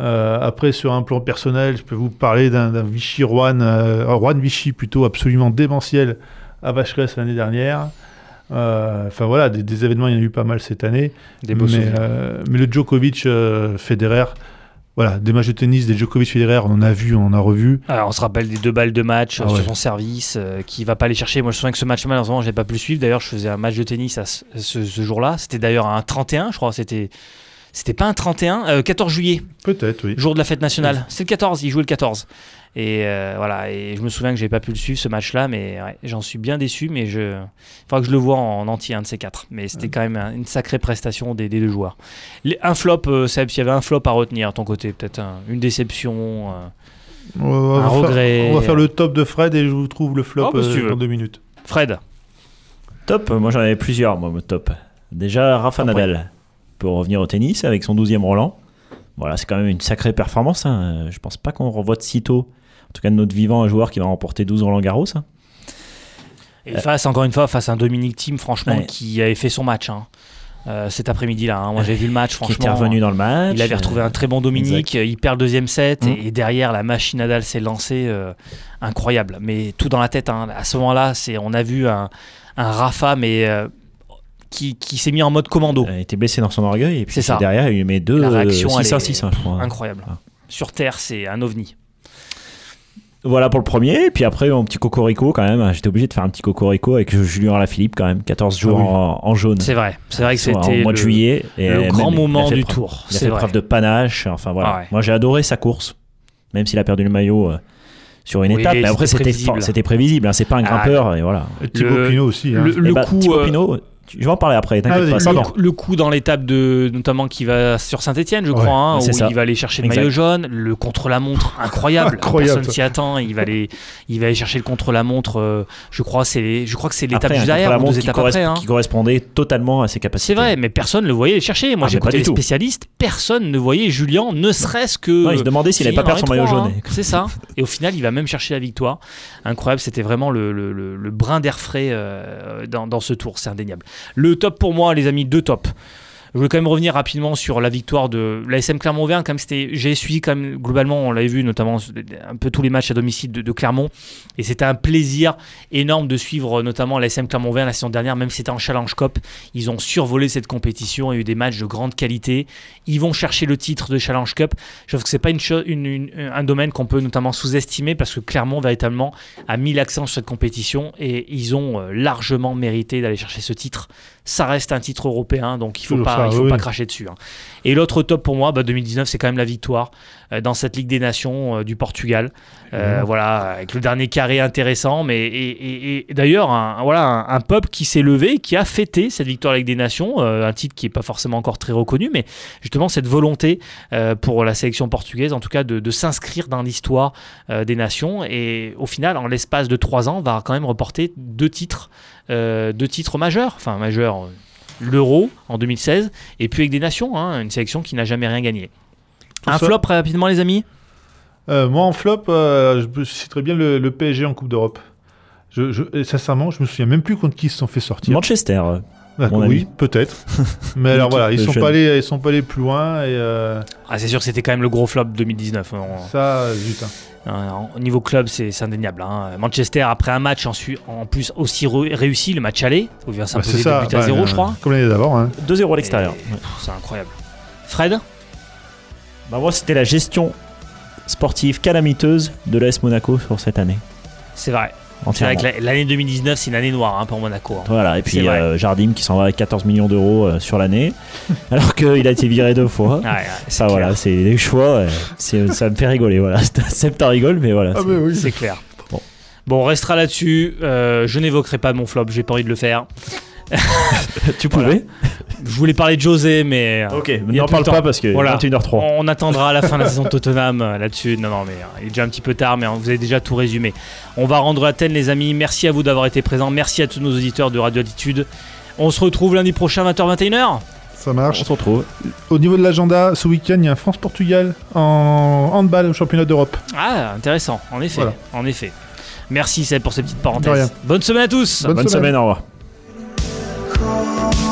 Euh, après, sur un plan personnel, je peux vous parler d'un Vichy Rouen, euh, Rouen Vichy plutôt absolument démentiel à Vacheresse l'année dernière. Euh, enfin voilà, des, événements, il y en a eu pas mal cette année. Des mais, mais, le Djokovic Federer, voilà, des matchs de tennis, des Djokovic Federer, on en a vu, on en a revu. Alors, on se rappelle des deux balles de match ah sur son service, qui va pas aller chercher. Moi, je me souviens que ce match, malheureusement, j'ai pas pu le suivre. D'ailleurs, je faisais un match de tennis à ce, ce jour-là. C'était d'ailleurs un 31, je crois. C'était c'était pas un 31, 14 euh, juillet. Peut-être, oui. Jour de la fête nationale. C'est le 14, il jouait le 14. Et euh, voilà, et je me souviens que j'ai pas pu le suivre ce match-là, mais j'en suis bien déçu. Mais je, il faudra que je le vois en, entier, un de ces quatre. Mais c'était quand même une sacrée prestation des, deux joueurs. un flop, euh, Seb, s'il y avait un flop à retenir à ton côté, peut-être une déception, un regret. on va faire le top de Fred et je vous trouve le flop oh, dans deux minutes. Fred. Top, moi j'en avais plusieurs, moi, top. Déjà, Rafa Nadal pour revenir au tennis avec son 12e Roland. Voilà, c'est quand même une sacrée performance. Hein. Je pense pas qu'on revoit de sitôt, en tout cas de notre vivant, un joueur qui va remporter 12 Roland Garros. Hein. Et face, encore une fois, face à un Dominique Thiem, franchement, qui avait fait son match. Hein. Euh, cet après-midi-là. Moi, j'ai vu le match, franchement. Qui était revenu dans le match. Il avait retrouvé un très bon Dominique. Il perd le deuxième set. Mm. Et, derrière, la machine Nadal s'est lancée. Euh, incroyable. Mais tout dans la tête. À ce moment-là, on a vu un, un Rafa, mais euh, qui, s'est mis en mode commando. Il était blessé dans son orgueil et puis derrière il met deux la réaction 6 6 incroyable. Ah. Sur Terre, c'est un ovni. Voilà pour le premier, et puis après un petit cocorico quand même. J'étais obligé de faire un petit cocorico avec Julien Alaphilippe quand même, 14 jours ah en, jaune. C'est vrai, c'est vrai que c'était au mois de juillet. Et le grand moment du tour. Il a fait preuve de panache. Enfin voilà. Ah Moi j'ai adoré sa course, même s'il a perdu le maillot. Euh, sur une étape, mais après c'était prévisible. C'était prévisible, hein. c'est pas un grimpeur et voilà. Thibaut Pinot aussi. Hein. Le, eh bah, coup, Thibaut euh, Pinot, je vais en parler après, t'inquiète ah, pas. Le, coup dans l'étape de, notamment qui va sur Saint-Etienne, je crois, hein, où il va aller chercher le maillot jaune, le contre-la-montre incroyable, personne s'y attend, il va aller, il va aller chercher le contre-la-montre, euh, je crois, c'est, je crois que c'est l'étape juste derrière, deux étapes après, hein. qui correspondait totalement à ses capacités. C'est vrai, mais personne ne le voyait chercher. Moi, ah, j'écoutais les spécialistes, personne ne voyait Julien, ne serait-ce que. il se demandait s'il n'avait pas perdu son maillot jaune. Hein. c'est ça. Et au final, il va même chercher la victoire. Incroyable, c'était vraiment le, brin d'air frais euh, dans ce tour, c'est indéniable. Le top pour moi les amis, deux tops. Je voulais quand même revenir rapidement sur la victoire de l'ASM Clermont-Auvergne. Comme c'était, j'ai suivi quand même globalement, on l'avait vu notamment un peu tous les matchs à domicile de, Clermont, et c'était un plaisir énorme de suivre notamment l'ASM Clermont-Auvergne la saison dernière, même si c'était en Challenge Cup. Ils ont survolé cette compétition, a eu des matchs de grande qualité. Ils vont chercher le titre de Challenge Cup. Je trouve que c'est pas une, un domaine qu'on peut notamment sous-estimer parce que Clermont véritablement a mis l'accent sur cette compétition et ils ont euh, largement mérité d'aller chercher ce titre ça reste un titre européen, donc il faut pas, il faut pas cracher dessus. Hein. Et l'autre top pour moi, 2019, bah, c'est quand même la victoire dans cette Ligue des Nations euh, du Portugal. Euh, voilà, avec le dernier carré intéressant, mais et, d'ailleurs, un, voilà, un, peuple qui s'est levé, qui a fêté cette victoire Ligue des Nations, un titre qui est pas forcément encore très reconnu, mais justement cette volonté pour la sélection portugaise, en tout cas, de, de s'inscrire dans l'histoire des nations. Et au final, en l'espace de trois ans, va quand même reporter deux titres euh, deux titres majeurs, enfin majeurs, l'Euro en 2016, et puis avec des nations, hein, une sélection qui n'a jamais rien gagné. Un flop rapidement les amis euh, Moi en flop, euh, je citerai bien le, PSG en Coupe d'Europe. Je, sincèrement, je me souviens même plus contre qui ils se sont fait sortir. Manchester. oui, peut-être. Mais alors voilà, ils sont pas allés, ils sont pas allés plus loin et. Ah, c'est sûr que c'était quand même le gros flop 2019. Hein. Ça, zut. Hein. Euh, au niveau club, c'est indéniable. Hein. Manchester, après un match en, en plus aussi réussi, le match aller, il vient s'imposer 2 buts à 0, je crois. Comme l'année d'avant. Hein. 2-0 à l'extérieur. C'est incroyable. Fred bah Moi, c'était la gestion sportive calamiteuse de l'AS Monaco sur cette année. C'est vrai. C'est vrai que l'année 2019, c'est une année noire hein, pour Monaco. Hein. Voilà, et puis euh, Jardim qui s'en va avec 14 millions d'euros euh, sur l'année, alors qu'il a été viré deux fois. ça, voilà, c'est des choix, ça me fait rigoler. Voilà. Seb rigole, mais voilà. Ah, c'est clair. Bon, on restera là-dessus. Euh, je n'évoquerai pas mon flop, j'ai pas envie de le faire. tu pouvais Je voulais parler de José, mais. Euh, ok, n'en parle pas parce que voilà. 21h03. On attendra à la fin de la saison de Tottenham euh, là-dessus. Non, non, mais il est déjà un petit peu tard, mais vous avez déjà tout résumé. On va rendre Athènes, les amis. Merci à vous d'avoir été présents. Merci à tous nos auditeurs de Radio Attitude. On se retrouve lundi prochain, 20h-21h. Ça marche. On se retrouve. Au niveau de l'agenda, ce week-end, il y a France-Portugal en handball au championnat d'Europe. Ah, intéressant, en effet. En effet. Merci Seb pour ces petites parenthèses. Bonne semaine à tous. Bonne, semaine, au revoir. call.